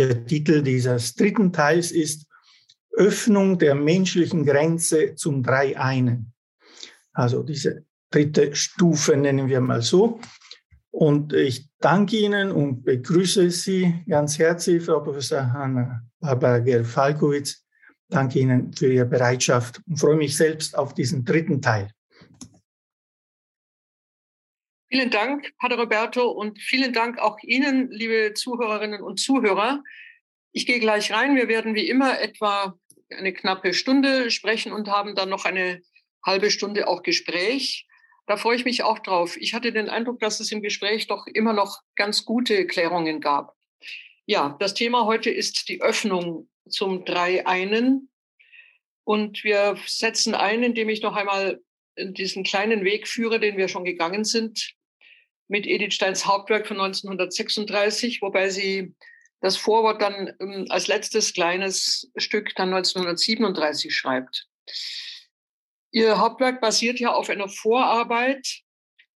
der Titel dieses dritten Teils ist Öffnung der menschlichen Grenze zum Drei-Einen. Also diese dritte Stufe nennen wir mal so. Und ich danke Ihnen und begrüße Sie ganz herzlich, Frau Professor Hanna Barbara Gerfalkowitz. Danke Ihnen für Ihre Bereitschaft und freue mich selbst auf diesen dritten Teil. Vielen Dank, Pater Roberto, und vielen Dank auch Ihnen, liebe Zuhörerinnen und Zuhörer. Ich gehe gleich rein. Wir werden wie immer etwa eine knappe Stunde sprechen und haben dann noch eine halbe Stunde auch Gespräch. Da freue ich mich auch drauf. Ich hatte den Eindruck, dass es im Gespräch doch immer noch ganz gute Klärungen gab. Ja, das Thema heute ist die Öffnung zum Drei-Einen. Und wir setzen ein, indem ich noch einmal diesen kleinen Weg führe, den wir schon gegangen sind, mit Edith Steins Hauptwerk von 1936, wobei sie das Vorwort dann ähm, als letztes kleines Stück dann 1937 schreibt. Ihr Hauptwerk basiert ja auf einer Vorarbeit.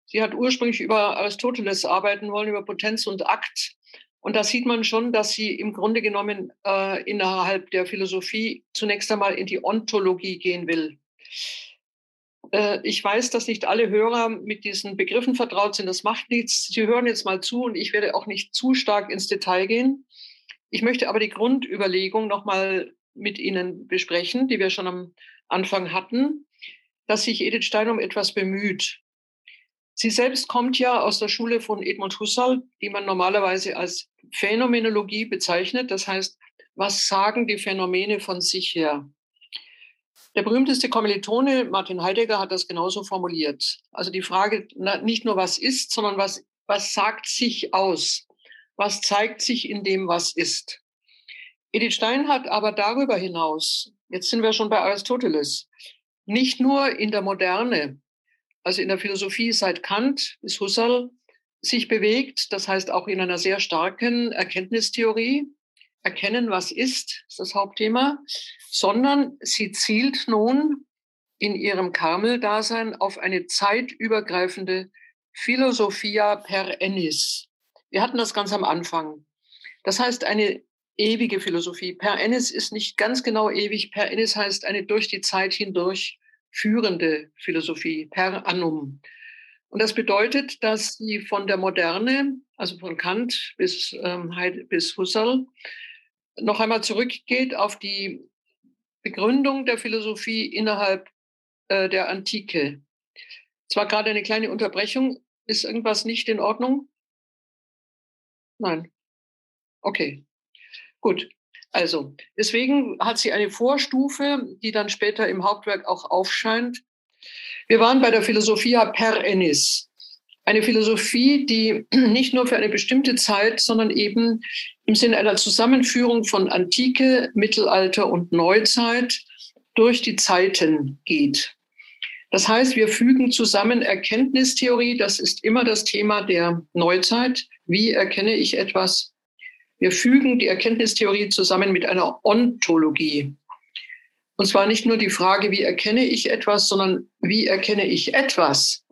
Sie hat ursprünglich über Aristoteles arbeiten wollen, über Potenz und Akt. Und da sieht man schon, dass sie im Grunde genommen äh, innerhalb der Philosophie zunächst einmal in die Ontologie gehen will. Äh, ich weiß, dass nicht alle Hörer mit diesen Begriffen vertraut sind. Das macht nichts. Sie hören jetzt mal zu und ich werde auch nicht zu stark ins Detail gehen. Ich möchte aber die Grundüberlegung nochmal mit Ihnen besprechen, die wir schon am Anfang hatten, dass sich Edith Stein um etwas bemüht. Sie selbst kommt ja aus der Schule von Edmund Husserl, die man normalerweise als Phänomenologie bezeichnet. Das heißt, was sagen die Phänomene von sich her? Der berühmteste Kommilitone Martin Heidegger hat das genauso formuliert. Also die Frage nicht nur, was ist, sondern was, was sagt sich aus? Was zeigt sich in dem, was ist? Edith Stein hat aber darüber hinaus, jetzt sind wir schon bei Aristoteles, nicht nur in der Moderne, also in der Philosophie seit Kant bis Husserl, sich bewegt, das heißt auch in einer sehr starken Erkenntnistheorie, erkennen, was ist, ist das Hauptthema, sondern sie zielt nun in ihrem Karmel-Dasein auf eine zeitübergreifende Philosophia per ennis. Wir hatten das ganz am Anfang. Das heißt, eine ewige Philosophie. Per ennis ist nicht ganz genau ewig. Per ennis heißt eine durch die Zeit hindurch führende Philosophie, per annum. Und das bedeutet, dass sie von der Moderne, also von Kant bis, ähm, bis Husserl, noch einmal zurückgeht auf die Begründung der Philosophie innerhalb äh, der Antike. Zwar gerade eine kleine Unterbrechung. Ist irgendwas nicht in Ordnung? Nein. Okay. Gut. Also, deswegen hat sie eine Vorstufe, die dann später im Hauptwerk auch aufscheint. Wir waren bei der Philosophia per ennis. Eine Philosophie, die nicht nur für eine bestimmte Zeit, sondern eben im Sinne einer Zusammenführung von Antike, Mittelalter und Neuzeit durch die Zeiten geht. Das heißt, wir fügen zusammen Erkenntnistheorie, das ist immer das Thema der Neuzeit. Wie erkenne ich etwas? Wir fügen die Erkenntnistheorie zusammen mit einer Ontologie. Und zwar nicht nur die Frage, wie erkenne ich etwas, sondern wie erkenne ich etwas?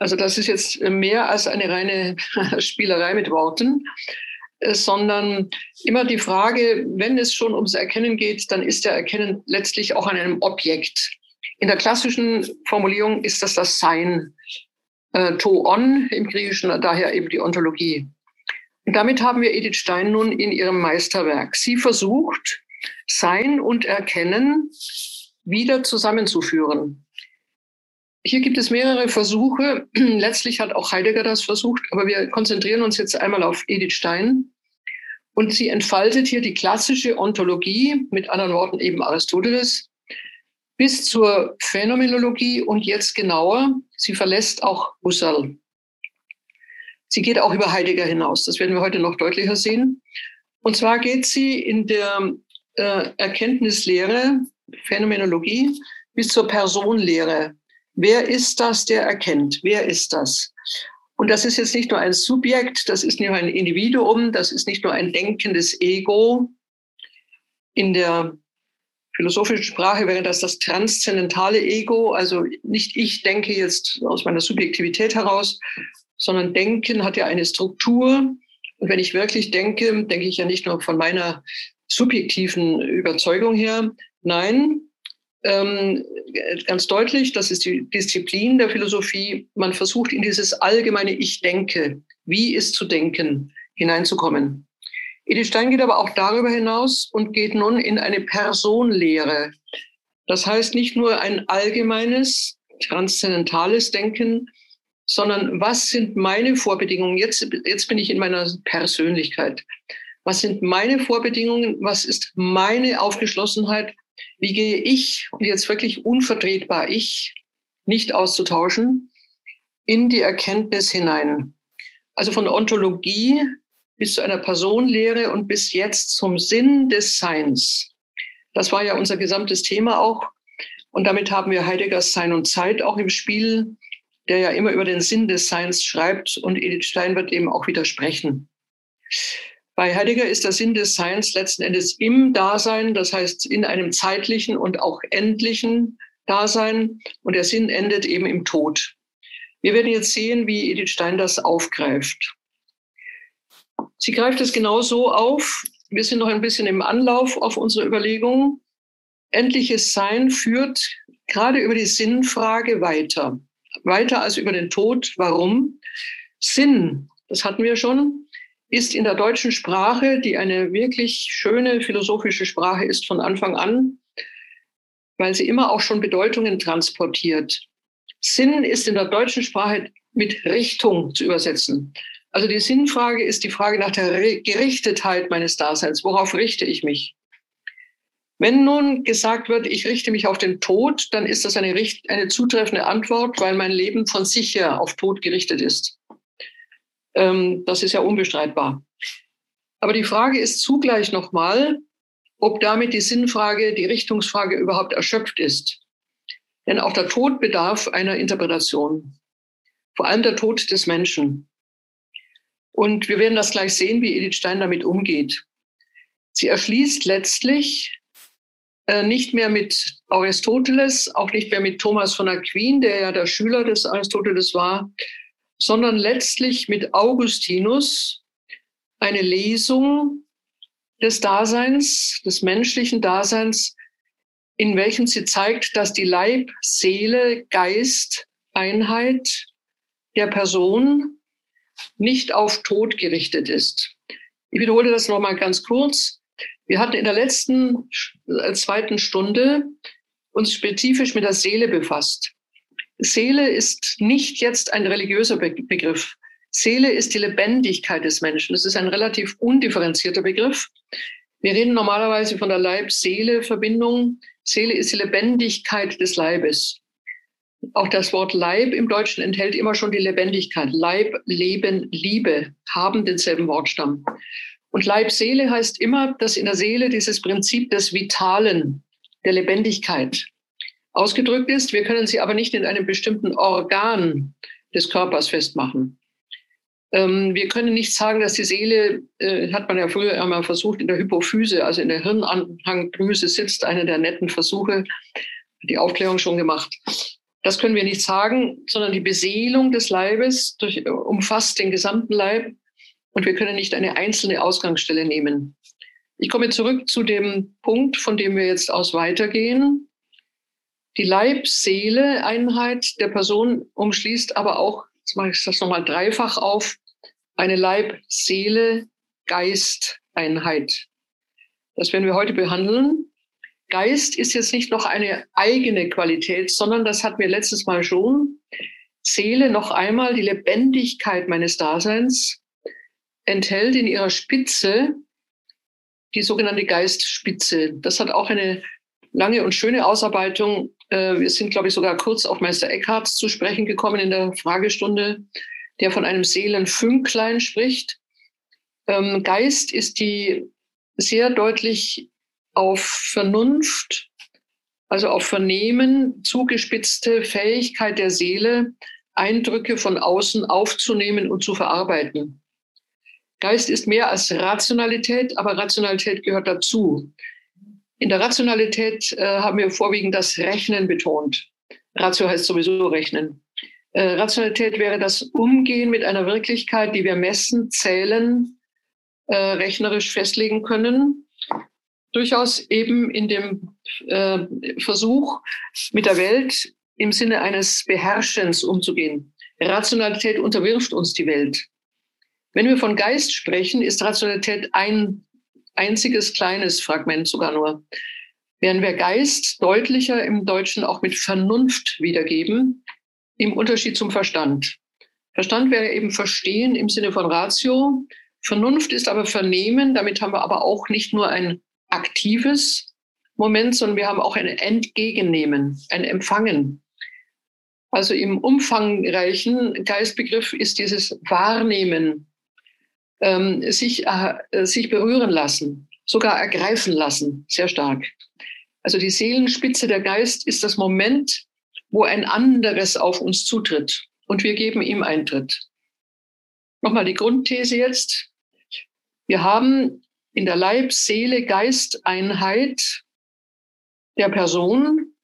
Also das ist jetzt mehr als eine reine Spielerei mit Worten, äh, sondern immer die Frage, wenn es schon ums Erkennen geht, dann ist der Erkennen letztlich auch an einem Objekt. In der klassischen Formulierung ist das das Sein, äh, to-on im Griechischen, daher eben die Ontologie. Und damit haben wir Edith Stein nun in ihrem Meisterwerk. Sie versucht, Sein und Erkennen wieder zusammenzuführen. Hier gibt es mehrere Versuche. Letztlich hat auch Heidegger das versucht, aber wir konzentrieren uns jetzt einmal auf Edith Stein. Und sie entfaltet hier die klassische Ontologie, mit anderen Worten eben Aristoteles, bis zur Phänomenologie und jetzt genauer, sie verlässt auch Husserl. Sie geht auch über Heidegger hinaus, das werden wir heute noch deutlicher sehen. Und zwar geht sie in der äh, Erkenntnislehre, Phänomenologie, bis zur Personlehre, Wer ist das, der erkennt? Wer ist das? Und das ist jetzt nicht nur ein Subjekt, das ist nicht nur ein Individuum, das ist nicht nur ein denkendes Ego. In der philosophischen Sprache wäre das das transzendentale Ego, also nicht ich denke jetzt aus meiner Subjektivität heraus, sondern Denken hat ja eine Struktur Und wenn ich wirklich denke, denke ich ja nicht nur von meiner subjektiven Überzeugung her. Nein, ähm, ganz deutlich, das ist die Disziplin der Philosophie. Man versucht in dieses allgemeine Ich denke, wie ist zu denken, hineinzukommen. Edith Stein geht aber auch darüber hinaus und geht nun in eine Personlehre. Das heißt nicht nur ein allgemeines, transzendentales Denken, sondern was sind meine Vorbedingungen? Jetzt, jetzt bin ich in meiner Persönlichkeit. Was sind meine Vorbedingungen? Was ist meine Aufgeschlossenheit? Wie gehe ich, und jetzt wirklich unvertretbar ich, nicht auszutauschen, in die Erkenntnis hinein? Also von Ontologie bis zu einer Personenlehre und bis jetzt zum Sinn des Seins. Das war ja unser gesamtes Thema auch. Und damit haben wir Heideggers Sein und Zeit auch im Spiel, der ja immer über den Sinn des Seins schreibt und Edith Stein wird eben auch widersprechen. Bei Heidegger ist der Sinn des Seins letzten Endes im Dasein, das heißt in einem zeitlichen und auch endlichen Dasein. Und der Sinn endet eben im Tod. Wir werden jetzt sehen, wie Edith Stein das aufgreift. Sie greift es genau so auf. Wir sind noch ein bisschen im Anlauf auf unsere Überlegungen. Endliches Sein führt gerade über die Sinnfrage weiter. Weiter als über den Tod. Warum? Sinn, das hatten wir schon, ist in der deutschen Sprache, die eine wirklich schöne philosophische Sprache ist von Anfang an, weil sie immer auch schon Bedeutungen transportiert. Sinn ist in der deutschen Sprache mit Richtung zu übersetzen. Also die Sinnfrage ist die Frage nach der Gerichtetheit meines Daseins. Worauf richte ich mich? Wenn nun gesagt wird, ich richte mich auf den Tod, dann ist das eine, eine zutreffende Antwort, weil mein Leben von sich her auf Tod gerichtet ist. Ähm, das ist ja unbestreitbar. Aber die Frage ist zugleich nochmal, ob damit die Sinnfrage, die Richtungsfrage überhaupt erschöpft ist. Denn auch der Tod bedarf einer Interpretation. Vor allem der Tod des Menschen. Und wir werden das gleich sehen, wie Edith Stein damit umgeht. Sie erschließt letztlich äh, nicht mehr mit Aristoteles, auch nicht mehr mit Thomas von Aquin, der ja der Schüler des Aristoteles war, sondern letztlich mit Augustinus eine Lesung des Daseins, des menschlichen Daseins, in welchem sie zeigt, dass die Leib, Seele, Geist, Einheit der Person nicht auf Tod gerichtet ist. Ich wiederhole das nochmal ganz kurz. Wir hatten in der letzten äh, zweiten Stunde uns spezifisch mit der Seele befasst. Seele ist nicht jetzt ein religiöser Begriff. Seele ist die Lebendigkeit des Menschen. Das ist ein relativ undifferenzierter Begriff. Wir reden normalerweise von der Leib-Seele-Verbindung. Seele ist die Lebendigkeit des Leibes. Auch das Wort Leib im Deutschen enthält immer schon die Lebendigkeit. Leib, Leben, Liebe haben denselben Wortstamm. Und Leib-Seele heißt immer, dass in der Seele dieses Prinzip des Vitalen, der Lebendigkeit ausgedrückt ist. Wir können sie aber nicht in einem bestimmten Organ des Körpers festmachen. Ähm, wir können nicht sagen, dass die Seele, äh, hat man ja früher einmal versucht, in der Hypophyse, also in der Hirnanhangdrüse sitzt, einer der netten Versuche, die Aufklärung schon gemacht. Das können wir nicht sagen, sondern die Beseelung des Leibes durch, äh, umfasst den gesamten Leib und wir können nicht eine einzelne Ausgangsstelle nehmen. Ich komme zurück zu dem Punkt, von dem wir jetzt aus weitergehen. Die Leib-Seele-Einheit der Person umschließt aber auch, jetzt mache ich das nochmal dreifach auf, eine Leib-Seele-Geist-Einheit. Das werden wir heute behandeln. Geist ist jetzt nicht noch eine eigene Qualität, sondern das hatten wir letztes Mal schon. Seele noch einmal die Lebendigkeit meines Daseins enthält in ihrer Spitze die sogenannte Geistspitze. Das hat auch eine lange und schöne Ausarbeitung wir sind, glaube ich, sogar kurz auf Meister Eckhart zu sprechen gekommen in der Fragestunde, der von einem Seelenfünklein spricht. Ähm, Geist ist die sehr deutlich auf Vernunft, also auf Vernehmen zugespitzte Fähigkeit der Seele, Eindrücke von außen aufzunehmen und zu verarbeiten. Geist ist mehr als Rationalität, aber Rationalität gehört dazu. In der Rationalität äh, haben wir vorwiegend das Rechnen betont. Ratio heißt sowieso Rechnen. Äh, Rationalität wäre das Umgehen mit einer Wirklichkeit, die wir messen, zählen, äh, rechnerisch festlegen können. Durchaus eben in dem äh, Versuch, mit der Welt im Sinne eines Beherrschens umzugehen. Rationalität unterwirft uns die Welt. Wenn wir von Geist sprechen, ist Rationalität ein einziges kleines Fragment sogar nur. Während wir Geist deutlicher im Deutschen auch mit Vernunft wiedergeben, im Unterschied zum Verstand. Verstand wäre eben Verstehen im Sinne von Ratio. Vernunft ist aber Vernehmen. Damit haben wir aber auch nicht nur ein aktives Moment, sondern wir haben auch ein Entgegennehmen, ein Empfangen. Also im umfangreichen Geistbegriff ist dieses Wahrnehmen, ähm, sich, äh, sich berühren lassen, sogar ergreifen lassen, sehr stark. Also die Seelenspitze der Geist ist das Moment, wo ein anderes auf uns zutritt und wir geben ihm Eintritt. Nochmal die Grundthese jetzt. Wir haben in der Leib-Seele-Geist-Einheit der Person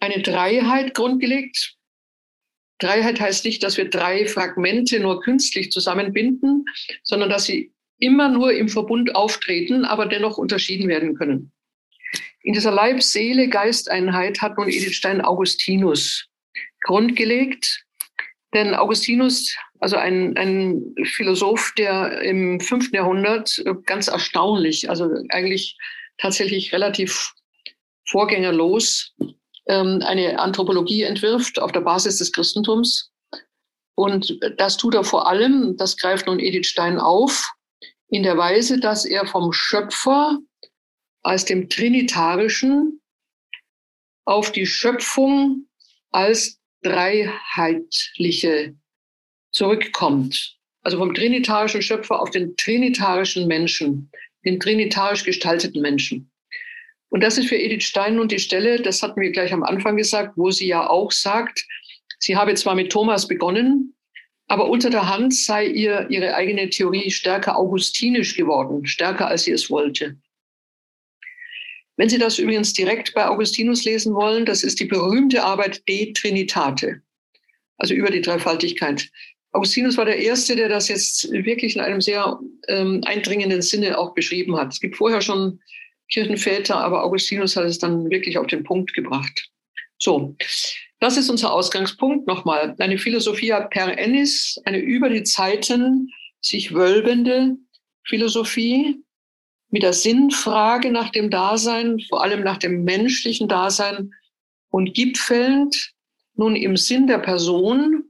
eine Dreiheit grundgelegt. Dreiheit heißt nicht, dass wir drei Fragmente nur künstlich zusammenbinden, sondern dass sie immer nur im Verbund auftreten, aber dennoch unterschieden werden können. In dieser Leib-Seele-Geisteinheit hat nun Edith Stein Augustinus grundgelegt. Denn Augustinus, also ein, ein Philosoph, der im fünften Jahrhundert ganz erstaunlich, also eigentlich tatsächlich relativ vorgängerlos eine Anthropologie entwirft auf der Basis des Christentums. Und das tut er vor allem, das greift nun Edith Stein auf, in der Weise, dass er vom Schöpfer als dem Trinitarischen auf die Schöpfung als dreiheitliche zurückkommt. Also vom trinitarischen Schöpfer auf den trinitarischen Menschen, den trinitarisch gestalteten Menschen. Und das ist für Edith Stein nun die Stelle, das hatten wir gleich am Anfang gesagt, wo sie ja auch sagt, sie habe zwar mit Thomas begonnen, aber unter der Hand sei ihr ihre eigene Theorie stärker augustinisch geworden, stärker als sie es wollte. Wenn Sie das übrigens direkt bei Augustinus lesen wollen, das ist die berühmte Arbeit De Trinitate, also über die Dreifaltigkeit. Augustinus war der Erste, der das jetzt wirklich in einem sehr ähm, eindringenden Sinne auch beschrieben hat. Es gibt vorher schon Kirchenväter, aber Augustinus hat es dann wirklich auf den Punkt gebracht. So, das ist unser Ausgangspunkt. Nochmal, eine Philosophia per ennis, eine über die Zeiten sich wölbende Philosophie, mit der Sinnfrage nach dem Dasein, vor allem nach dem menschlichen Dasein und gipfelnd nun im Sinn der Person.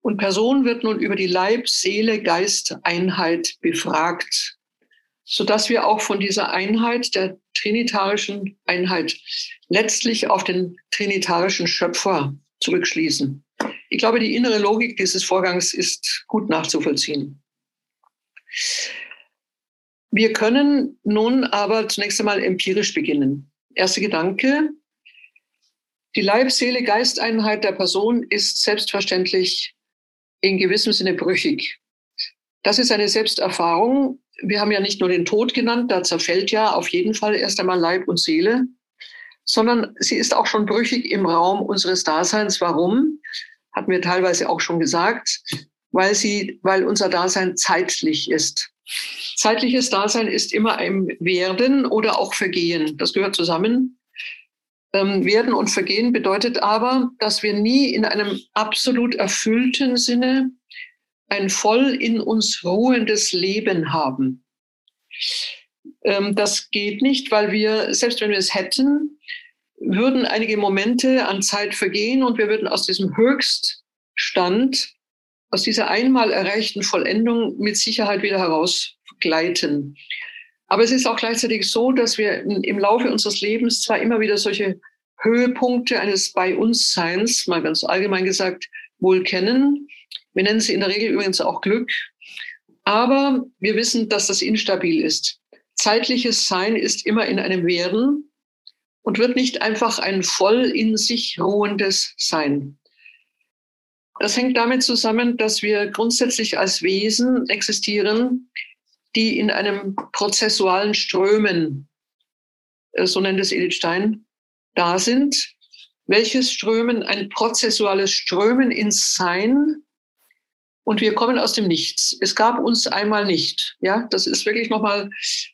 Und Person wird nun über die Leib, Seele, Geist, Einheit befragt, sodass wir auch von dieser Einheit, der trinitarischen Einheit, letztlich auf den trinitarischen Schöpfer zurückschließen. Ich glaube, die innere Logik dieses Vorgangs ist gut nachzuvollziehen. Wir können nun aber zunächst einmal empirisch beginnen. Erster Gedanke. Die Leib-Seele-Geisteinheit der Person ist selbstverständlich in gewissem Sinne brüchig. Das ist eine Selbsterfahrung. Wir haben ja nicht nur den Tod genannt, da zerfällt ja auf jeden Fall erst einmal Leib und Seele, sondern sie ist auch schon brüchig im Raum unseres Daseins. Warum? Hatten wir teilweise auch schon gesagt, weil sie, weil unser Dasein zeitlich ist. Zeitliches Dasein ist immer ein Werden oder auch Vergehen. Das gehört zusammen. Ähm, Werden und Vergehen bedeutet aber, dass wir nie in einem absolut erfüllten Sinne ein voll in uns ruhendes Leben haben. Ähm, das geht nicht, weil wir, selbst wenn wir es hätten, würden einige Momente an Zeit vergehen und wir würden aus diesem Höchststand aus dieser einmal erreichten Vollendung mit Sicherheit wieder herausgleiten. Aber es ist auch gleichzeitig so, dass wir im Laufe unseres Lebens zwar immer wieder solche Höhepunkte eines Bei uns Seins, mal ganz allgemein gesagt, wohl kennen. Wir nennen sie in der Regel übrigens auch Glück. Aber wir wissen, dass das instabil ist. Zeitliches Sein ist immer in einem Werden und wird nicht einfach ein voll in sich ruhendes Sein. Das hängt damit zusammen, dass wir grundsätzlich als Wesen existieren, die in einem prozessualen Strömen, äh, so nennt es Edith Stein, da sind. Welches Strömen? Ein prozessuales Strömen ins Sein, und wir kommen aus dem Nichts. Es gab uns einmal nicht. Ja, das ist wirklich nochmal,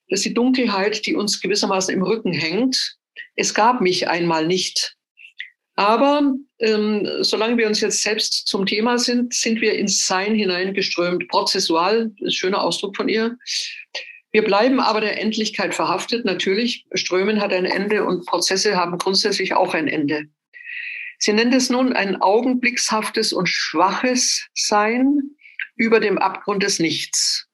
das ist die Dunkelheit, die uns gewissermaßen im Rücken hängt. Es gab mich einmal nicht. Aber ähm, solange wir uns jetzt selbst zum Thema sind, sind wir ins Sein hineingeströmt, prozessual, ist ein schöner Ausdruck von ihr. Wir bleiben aber der Endlichkeit verhaftet. Natürlich, Strömen hat ein Ende und Prozesse haben grundsätzlich auch ein Ende. Sie nennt es nun ein augenblickshaftes und schwaches Sein über dem Abgrund des Nichts.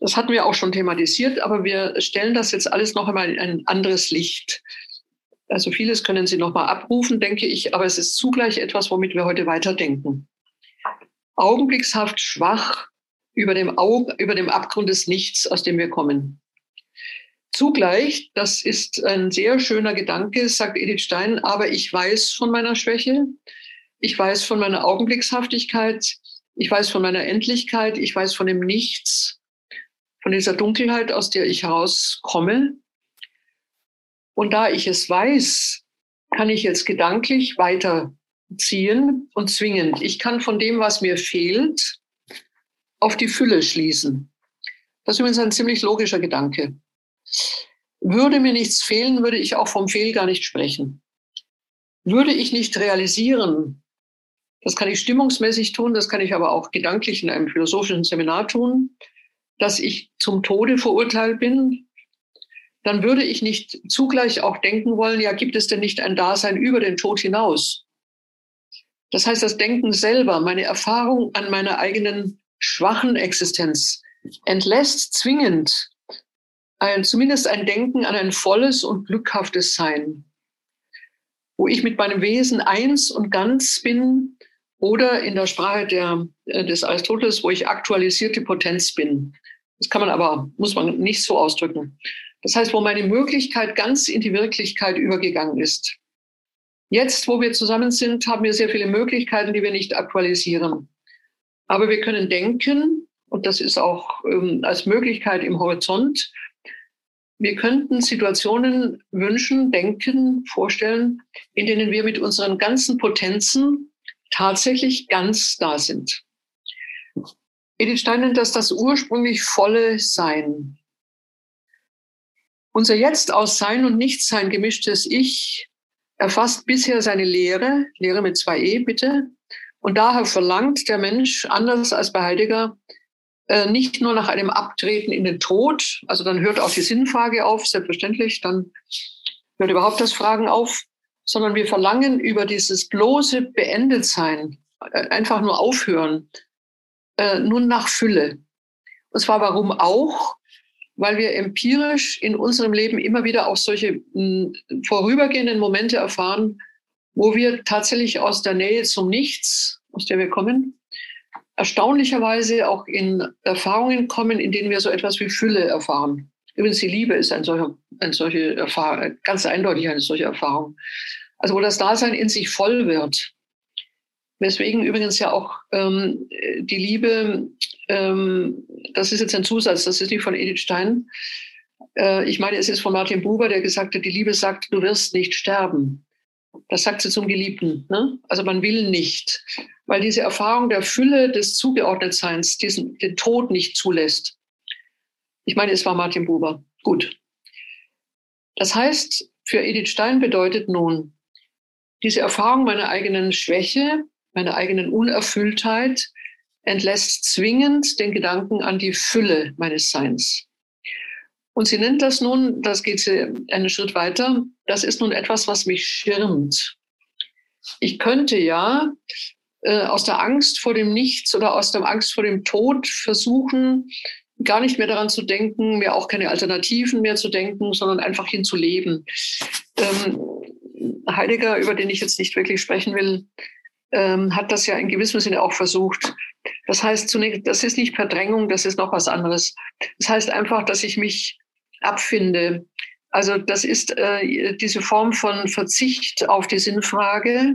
Das hatten wir auch schon thematisiert, aber wir stellen das jetzt alles noch einmal in ein anderes Licht. Also vieles können Sie noch mal abrufen, denke ich, aber es ist zugleich etwas, womit wir heute weiterdenken. Augenblickshaft schwach über dem, Auge, über dem Abgrund des Nichts, aus dem wir kommen. Zugleich, das ist ein sehr schöner Gedanke, sagt Edith Stein, aber ich weiß von meiner Schwäche, ich weiß von meiner Augenblickshaftigkeit, ich weiß von meiner Endlichkeit, ich weiß von dem Nichts, von dieser Dunkelheit, aus der ich herauskomme. Und da ich es weiß, kann ich jetzt gedanklich weiterziehen und zwingend. Ich kann von dem, was mir fehlt, auf die Fülle schließen. Das ist übrigens ein ziemlich logischer Gedanke. Würde mir nichts fehlen, würde ich auch vom Fehl gar nicht sprechen. Würde ich nicht realisieren, das kann ich stimmungsmäßig tun, das kann ich aber auch gedanklich in einem philosophischen Seminar tun, dass ich zum Tode verurteilt bin, dann würde ich nicht zugleich auch denken wollen, ja, gibt es denn nicht ein Dasein über den Tod hinaus? Das heißt, das Denken selber, meine Erfahrung an meiner eigenen schwachen Existenz entlässt zwingend ein, zumindest ein Denken an ein volles und glückhaftes Sein, wo ich mit meinem Wesen eins und ganz bin oder in der Sprache der, äh, des Aristoteles, wo ich aktualisierte Potenz bin. Das kann man aber, muss man nicht so ausdrücken. Das heißt, wo meine Möglichkeit ganz in die Wirklichkeit übergegangen ist. Jetzt, wo wir zusammen sind, haben wir sehr viele Möglichkeiten, die wir nicht aktualisieren. Aber wir können denken, und das ist auch ähm, als Möglichkeit im Horizont, wir könnten Situationen wünschen, denken, vorstellen, in denen wir mit unseren ganzen Potenzen tatsächlich ganz da sind. Edith Stein nennt das das ursprünglich volle Sein. Unser Jetzt aus Sein und Nichtsein gemischtes Ich erfasst bisher seine Lehre, Lehre mit zwei E bitte, und daher verlangt der Mensch, anders als bei Heidegger, äh, nicht nur nach einem Abtreten in den Tod, also dann hört auch die Sinnfrage auf, selbstverständlich, dann hört überhaupt das Fragen auf, sondern wir verlangen über dieses bloße Beendetsein, äh, einfach nur aufhören, äh, nun nach Fülle. Und zwar warum auch? Weil wir empirisch in unserem Leben immer wieder auch solche mh, vorübergehenden Momente erfahren, wo wir tatsächlich aus der Nähe zum Nichts, aus der wir kommen, erstaunlicherweise auch in Erfahrungen kommen, in denen wir so etwas wie Fülle erfahren. Übrigens, die Liebe ist ein solcher, eine solche Erfahrung, ganz eindeutig eine solche Erfahrung. Also wo das Dasein in sich voll wird. Weswegen übrigens ja auch ähm, die Liebe, ähm, das ist jetzt ein Zusatz, das ist nicht von Edith Stein. Äh, ich meine, es ist von Martin Buber, der gesagt hat, die Liebe sagt, du wirst nicht sterben. Das sagt sie zum Geliebten. Ne? Also man will nicht, weil diese Erfahrung der Fülle des Zugeordnetseins diesen, den Tod nicht zulässt. Ich meine, es war Martin Buber. Gut. Das heißt, für Edith Stein bedeutet nun, diese Erfahrung meiner eigenen Schwäche, meiner eigenen Unerfülltheit entlässt zwingend den Gedanken an die Fülle meines Seins. Und sie nennt das nun, das geht sie einen Schritt weiter, das ist nun etwas, was mich schirmt. Ich könnte ja äh, aus der Angst vor dem Nichts oder aus der Angst vor dem Tod versuchen, gar nicht mehr daran zu denken, mir auch keine Alternativen mehr zu denken, sondern einfach hinzuleben. Ähm, Heidegger, über den ich jetzt nicht wirklich sprechen will, ähm, hat das ja in gewissem Sinne auch versucht. Das heißt zunächst, das ist nicht Verdrängung, das ist noch was anderes. Das heißt einfach, dass ich mich abfinde. Also das ist äh, diese Form von Verzicht auf die Sinnfrage,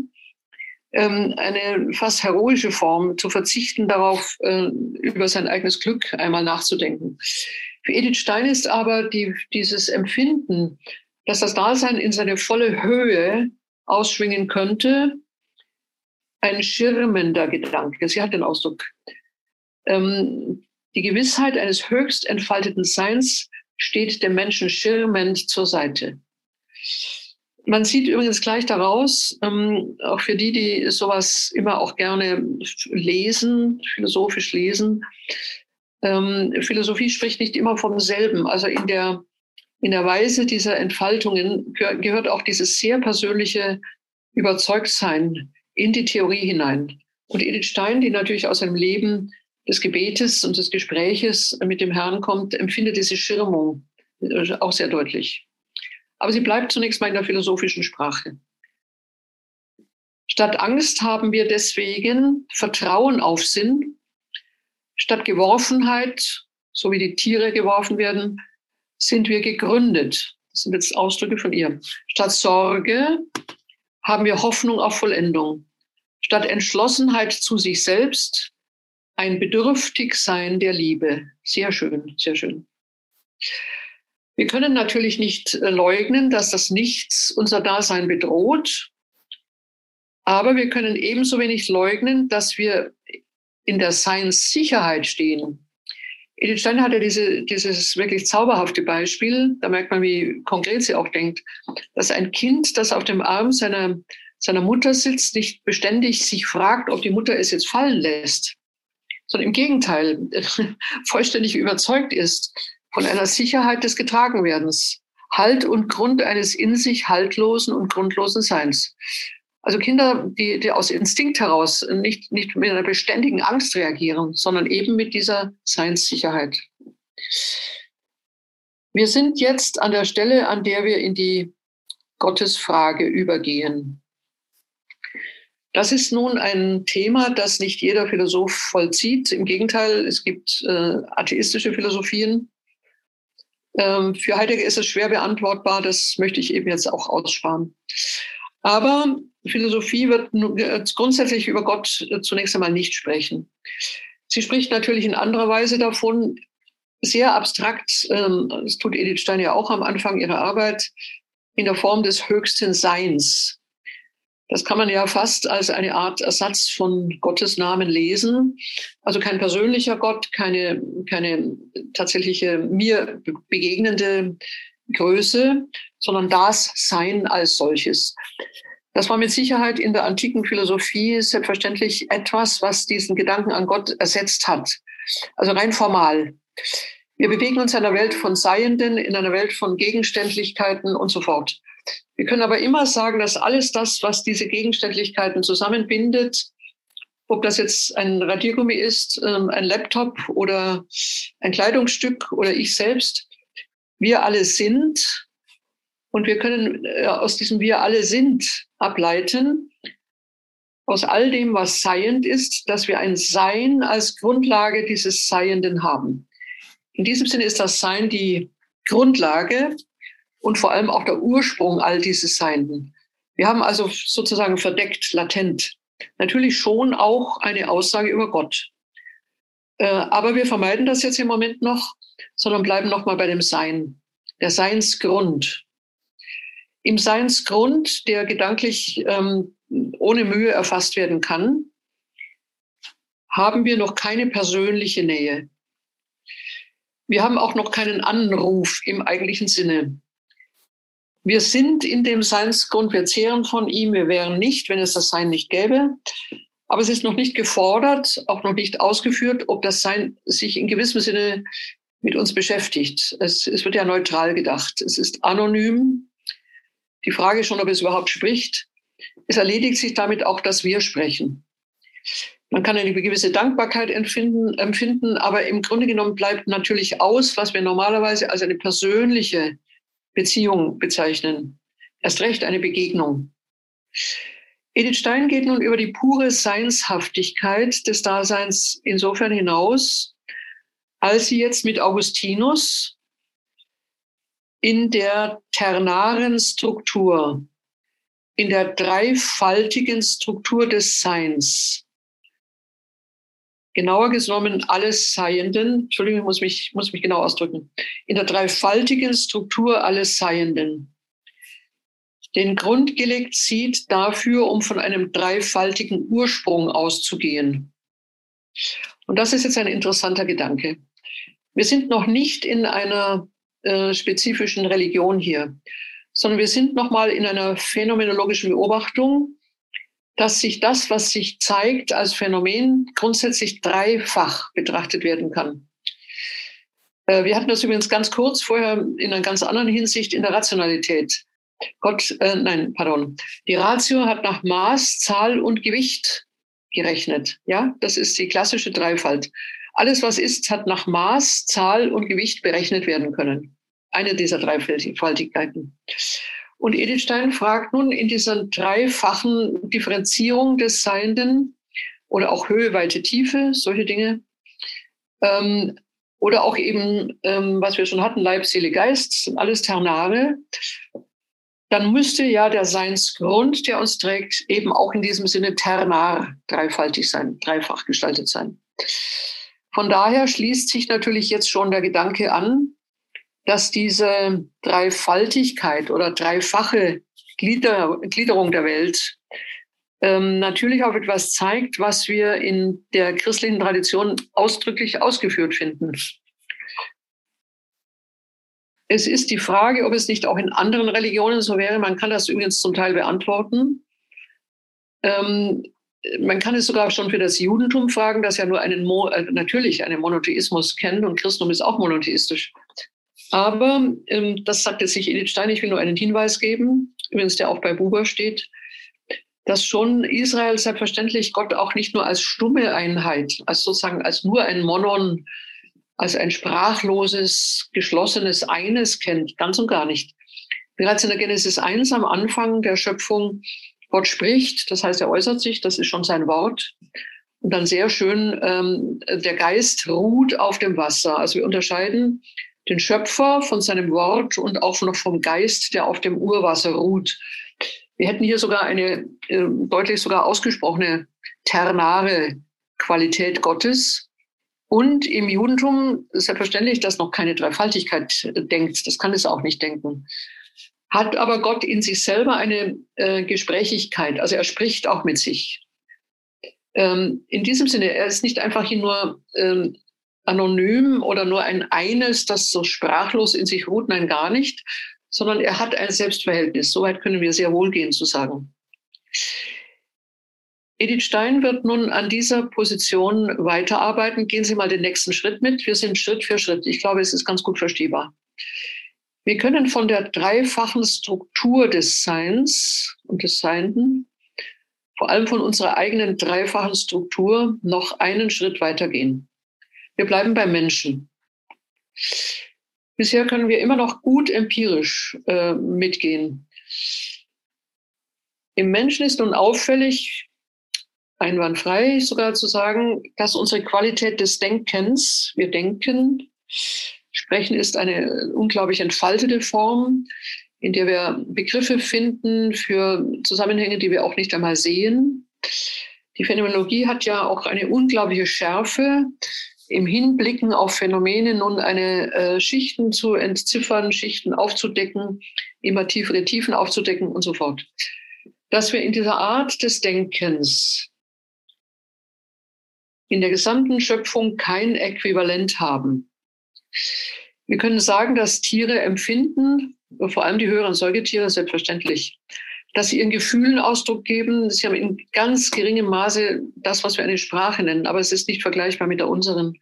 eine fast heroische Form, zu verzichten darauf, äh, über sein eigenes Glück einmal nachzudenken. Für Edith Stein ist aber die, dieses Empfinden, dass das Dasein in seine volle Höhe ausschwingen könnte, ein schirmender Gedanke. Sie hat den Ausdruck. Ähm, die Gewissheit eines höchst entfalteten Seins steht dem Menschen schirmend zur Seite. Man sieht übrigens gleich daraus, ähm, auch für die, die sowas immer auch gerne lesen, philosophisch lesen, ähm, Philosophie spricht nicht immer vom selben. Also in der, in der Weise dieser Entfaltungen gehört auch dieses sehr persönliche Überzeugtsein in die Theorie hinein. Und Edith Stein, die natürlich aus einem Leben des Gebetes und des Gespräches mit dem Herrn kommt, empfindet diese Schirmung äh, auch sehr deutlich. Aber sie bleibt zunächst mal in der philosophischen Sprache. Statt Angst haben wir deswegen Vertrauen auf Sinn. Statt Geworfenheit, so wie die Tiere geworfen werden, sind wir gegründet. Das sind jetzt Ausdrücke von ihr. Statt Sorge haben wir Hoffnung auf Vollendung. Statt Entschlossenheit zu sich selbst ein Bedürftigsein der Liebe. Sehr schön, sehr schön. Wir können natürlich nicht äh, leugnen, dass das Nichts unser Dasein bedroht, aber wir können ebenso wenig leugnen, dass wir in der Seinssicherheit stehen. Edith Steiner hat ja diese, dieses wirklich zauberhafte Beispiel, da merkt man, wie konkret sie auch denkt, dass ein Kind, das auf dem Arm seiner, seiner Mutter sitzt, nicht beständig sich fragt, ob die Mutter es jetzt fallen lässt, sondern im Gegenteil vollständig überzeugt ist, von einer Sicherheit des Getragenwerdens, Halt und Grund eines in sich haltlosen und grundlosen Seins. Also Kinder, die, die aus Instinkt heraus nicht, nicht mit einer beständigen Angst reagieren, sondern eben mit dieser Seinssicherheit. Wir sind jetzt an der Stelle, an der wir in die Gottesfrage übergehen. Das ist nun ein Thema, das nicht jeder Philosoph vollzieht. Im Gegenteil, es gibt äh, atheistische Philosophien, für Heidegger ist es schwer beantwortbar, das möchte ich eben jetzt auch aussparen. Aber Philosophie wird grundsätzlich über Gott äh, zunächst einmal nicht sprechen. Sie spricht natürlich in anderer Weise davon, sehr abstrakt, ähm, das tut Edith Stein ja auch am Anfang ihrer Arbeit, in der Form des höchsten Seins. Das kann man ja fast als eine Art Ersatz von Gottes Namen lesen. Also kein persönlicher Gott, keine, keine tatsächliche mir begegnende Größe, sondern das Sein als solches. Das war mit Sicherheit in der antiken Philosophie selbstverständlich etwas, was diesen Gedanken an Gott ersetzt hat. Also rein formal. Wir bewegen uns in einer Welt von Seienden, in einer Welt von Gegenständlichkeiten und so fort. Wir können aber immer sagen, dass alles das, was diese Gegenständlichkeiten zusammenbindet, ob das jetzt ein Radiergummi ist, ähm, ein Laptop oder ein Kleidungsstück oder ich selbst, wir alle sind. Und wir können äh, aus diesem Wir alle sind ableiten, aus all dem, was seiend ist, dass wir ein Sein als Grundlage dieses Seienden haben. In diesem Sinne ist das Sein die Grundlage und vor allem auch der Ursprung all dieses Seienden. Wir haben also sozusagen verdeckt, latent, natürlich schon auch eine Aussage über Gott. Äh, aber wir vermeiden das jetzt im Moment noch, sondern bleiben nochmal bei dem Sein, der Seinsgrund. Im Seinsgrund, der gedanklich ähm, ohne Mühe erfasst werden kann, haben wir noch keine persönliche Nähe. Wir haben auch noch keinen Anruf im eigentlichen Sinne. Wir sind in dem Seinsgrund, wir zehren von ihm, wir wären nicht, wenn es das Sein nicht gäbe. Aber es ist noch nicht gefordert, auch noch nicht ausgeführt, ob das Sein sich in gewissem Sinne mit uns beschäftigt. Es, es wird ja neutral gedacht. Es ist anonym. Die Frage ist schon, ob es überhaupt spricht. Es erledigt sich damit auch, dass wir sprechen. Man kann eine gewisse Dankbarkeit empfinden, empfinden, aber im Grunde genommen bleibt natürlich aus, was wir normalerweise als eine persönliche Beziehung bezeichnen. Erst recht eine Begegnung. Edith Stein geht nun über die pure Seinshaftigkeit des Daseins insofern hinaus, als sie jetzt mit Augustinus in der ternaren Struktur, in der dreifaltigen Struktur des Seins genauer genommen alles Seienden, Entschuldigung, ich muss mich, muss mich genau ausdrücken, in der dreifaltigen Struktur alles Seienden. den Grund gelegt sieht dafür, um von einem dreifaltigen Ursprung auszugehen. Und das ist jetzt ein interessanter Gedanke. Wir sind noch nicht in einer äh, spezifischen Religion hier, sondern wir sind noch mal in einer phänomenologischen Beobachtung, dass sich das, was sich zeigt als Phänomen, grundsätzlich dreifach betrachtet werden kann. Äh, wir hatten das übrigens ganz kurz vorher in einer ganz anderen Hinsicht in der Rationalität. Gott, äh, nein, pardon. Die Ratio hat nach Maß, Zahl und Gewicht gerechnet. Ja, das ist die klassische Dreifalt. Alles, was ist, hat nach Maß, Zahl und Gewicht berechnet werden können. Eine dieser Dreifaltigkeiten. Und Edith Stein fragt nun in dieser dreifachen Differenzierung des Seienden oder auch Höhe, Weite, Tiefe, solche Dinge, ähm, oder auch eben, ähm, was wir schon hatten, Leib, Seele, Geist, sind alles Ternare, dann müsste ja der Seinsgrund, der uns trägt, eben auch in diesem Sinne ternar, dreifaltig sein, dreifach gestaltet sein. Von daher schließt sich natürlich jetzt schon der Gedanke an, dass diese Dreifaltigkeit oder dreifache Glieder, Gliederung der Welt ähm, natürlich auch etwas zeigt, was wir in der christlichen Tradition ausdrücklich ausgeführt finden. Es ist die Frage, ob es nicht auch in anderen Religionen so wäre. Man kann das übrigens zum Teil beantworten. Ähm, man kann es sogar schon für das Judentum fragen, das ja nur einen Mo äh, natürlich einen Monotheismus kennt und Christentum ist auch monotheistisch. Aber ähm, das sagt jetzt nicht Edith Stein. Ich will nur einen Hinweis geben, übrigens der auch bei Buber steht, dass schon Israel selbstverständlich Gott auch nicht nur als stumme Einheit, als sozusagen als nur ein Monon, als ein sprachloses, geschlossenes Eines kennt, ganz und gar nicht. Bereits in der Genesis 1 am Anfang der Schöpfung, Gott spricht, das heißt, er äußert sich, das ist schon sein Wort. Und dann sehr schön, ähm, der Geist ruht auf dem Wasser. Also wir unterscheiden den Schöpfer von seinem Wort und auch noch vom Geist, der auf dem Urwasser ruht. Wir hätten hier sogar eine äh, deutlich sogar ausgesprochene ternare Qualität Gottes. Und im Judentum selbstverständlich, das noch keine Dreifaltigkeit äh, denkt, das kann es auch nicht denken, hat aber Gott in sich selber eine äh, Gesprächigkeit, also er spricht auch mit sich. Ähm, in diesem Sinne, er ist nicht einfach hier nur ähm, anonym oder nur ein eines, das so sprachlos in sich ruht, nein, gar nicht, sondern er hat ein Selbstverhältnis. Soweit können wir sehr wohl gehen zu sagen. Edith Stein wird nun an dieser Position weiterarbeiten. Gehen Sie mal den nächsten Schritt mit. Wir sind Schritt für Schritt. Ich glaube, es ist ganz gut verstehbar. Wir können von der dreifachen Struktur des Seins und des Seienden, vor allem von unserer eigenen dreifachen Struktur, noch einen Schritt weitergehen. Wir bleiben beim Menschen. Bisher können wir immer noch gut empirisch äh, mitgehen. Im Menschen ist nun auffällig, einwandfrei sogar zu sagen, dass unsere Qualität des Denkens, wir denken, Sprechen ist eine unglaublich entfaltete Form, in der wir Begriffe finden für Zusammenhänge, die wir auch nicht einmal sehen. Die Phänomenologie hat ja auch eine unglaubliche Schärfe im Hinblicken auf Phänomene nun eine äh, Schichten zu entziffern, Schichten aufzudecken, immer tiefere Tiefen aufzudecken und so fort. Dass wir in dieser Art des Denkens in der gesamten Schöpfung kein Äquivalent haben. Wir können sagen, dass Tiere empfinden, vor allem die höheren Säugetiere selbstverständlich, dass sie ihren Gefühlen Ausdruck geben. Sie haben in ganz geringem Maße das, was wir eine Sprache nennen, aber es ist nicht vergleichbar mit der unseren.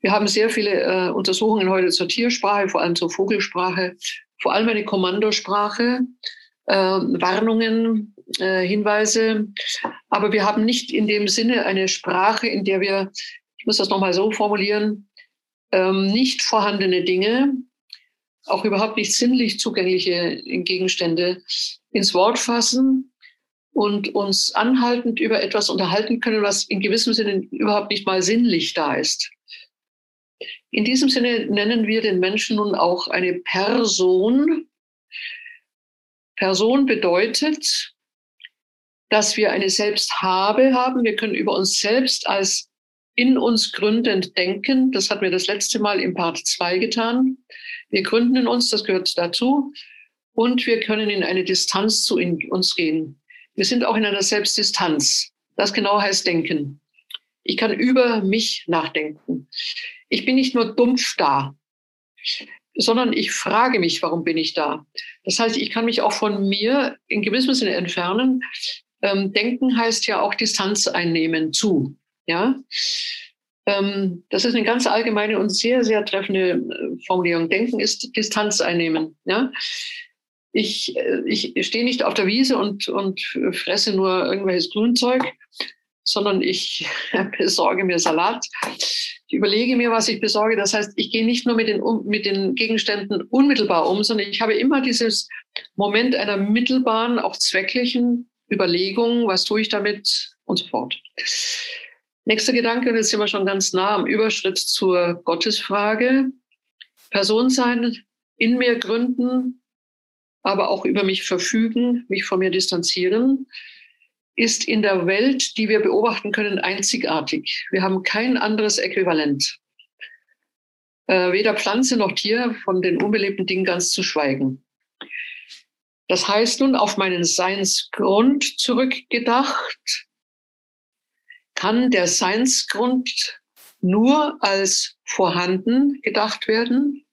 Wir haben sehr viele äh, Untersuchungen heute zur Tiersprache, vor allem zur Vogelsprache, vor allem eine Kommandosprache, äh, Warnungen, äh, Hinweise. Aber wir haben nicht in dem Sinne eine Sprache, in der wir, ich muss das nochmal so formulieren, ähm, nicht vorhandene Dinge, auch überhaupt nicht sinnlich zugängliche Gegenstände ins Wort fassen und uns anhaltend über etwas unterhalten können, was in gewissem Sinne überhaupt nicht mal sinnlich da ist. In diesem Sinne nennen wir den Menschen nun auch eine Person. Person bedeutet, dass wir eine Selbsthabe haben. Wir können über uns selbst als in uns gründend denken. Das hatten wir das letzte Mal im Part 2 getan. Wir gründen in uns, das gehört dazu. und wir können in eine Distanz zu uns gehen. Wir sind auch in einer Selbstdistanz. Das genau heißt Denken. Ich kann über mich nachdenken. Ich bin nicht nur dumpf da, sondern ich frage mich, warum bin ich da? Das heißt, ich kann mich auch von mir in gewissem Sinne entfernen. Ähm, denken heißt ja auch Distanz einnehmen zu. Ja, ähm, das ist eine ganz allgemeine und sehr, sehr treffende äh, Formulierung. Denken ist Distanz einnehmen. Ja, ich, äh, ich stehe nicht auf der Wiese und, und fresse nur irgendwelches Grünzeug, sondern ich besorge mir Salat. Ich überlege mir, was ich besorge. Das heißt, ich gehe nicht nur mit den, mit den Gegenständen unmittelbar um, sondern ich habe immer dieses Moment einer mittelbaren, auch zwecklichen Überlegung, was tue ich damit und so fort. Nächster Gedanke, und jetzt sind wir schon ganz nah am Überschritt zur Gottesfrage. Person sein, in mir gründen, aber auch über mich verfügen, mich von mir distanzieren ist in der Welt, die wir beobachten können, einzigartig. Wir haben kein anderes Äquivalent. Äh, weder Pflanze noch Tier, von den unbelebten Dingen ganz zu schweigen. Das heißt nun, auf meinen Seinsgrund zurückgedacht, kann der Seinsgrund nur als vorhanden gedacht werden.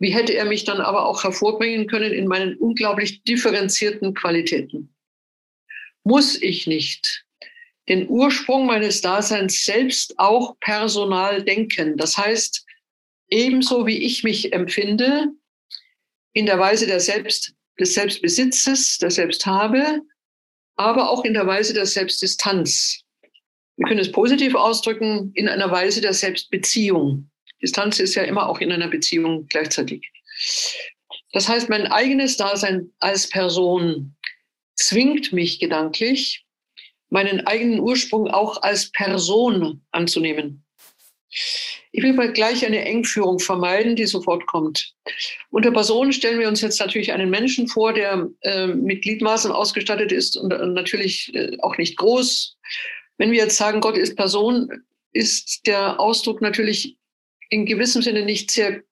Wie hätte er mich dann aber auch hervorbringen können in meinen unglaublich differenzierten Qualitäten? muss ich nicht den Ursprung meines Daseins selbst auch personal denken. Das heißt, ebenso wie ich mich empfinde, in der Weise der Selbst, des Selbstbesitzes, der Selbsthabe, aber auch in der Weise der Selbstdistanz. Wir können es positiv ausdrücken, in einer Weise der Selbstbeziehung. Distanz ist ja immer auch in einer Beziehung gleichzeitig. Das heißt, mein eigenes Dasein als Person zwingt mich gedanklich, meinen eigenen Ursprung auch als Person anzunehmen. Ich will mal gleich eine Engführung vermeiden, die sofort kommt. Unter Person stellen wir uns jetzt natürlich einen Menschen vor, der äh, mit Gliedmaßen ausgestattet ist und äh, natürlich äh, auch nicht groß. Wenn wir jetzt sagen, Gott ist Person, ist der Ausdruck natürlich in gewissem Sinne nicht sehr,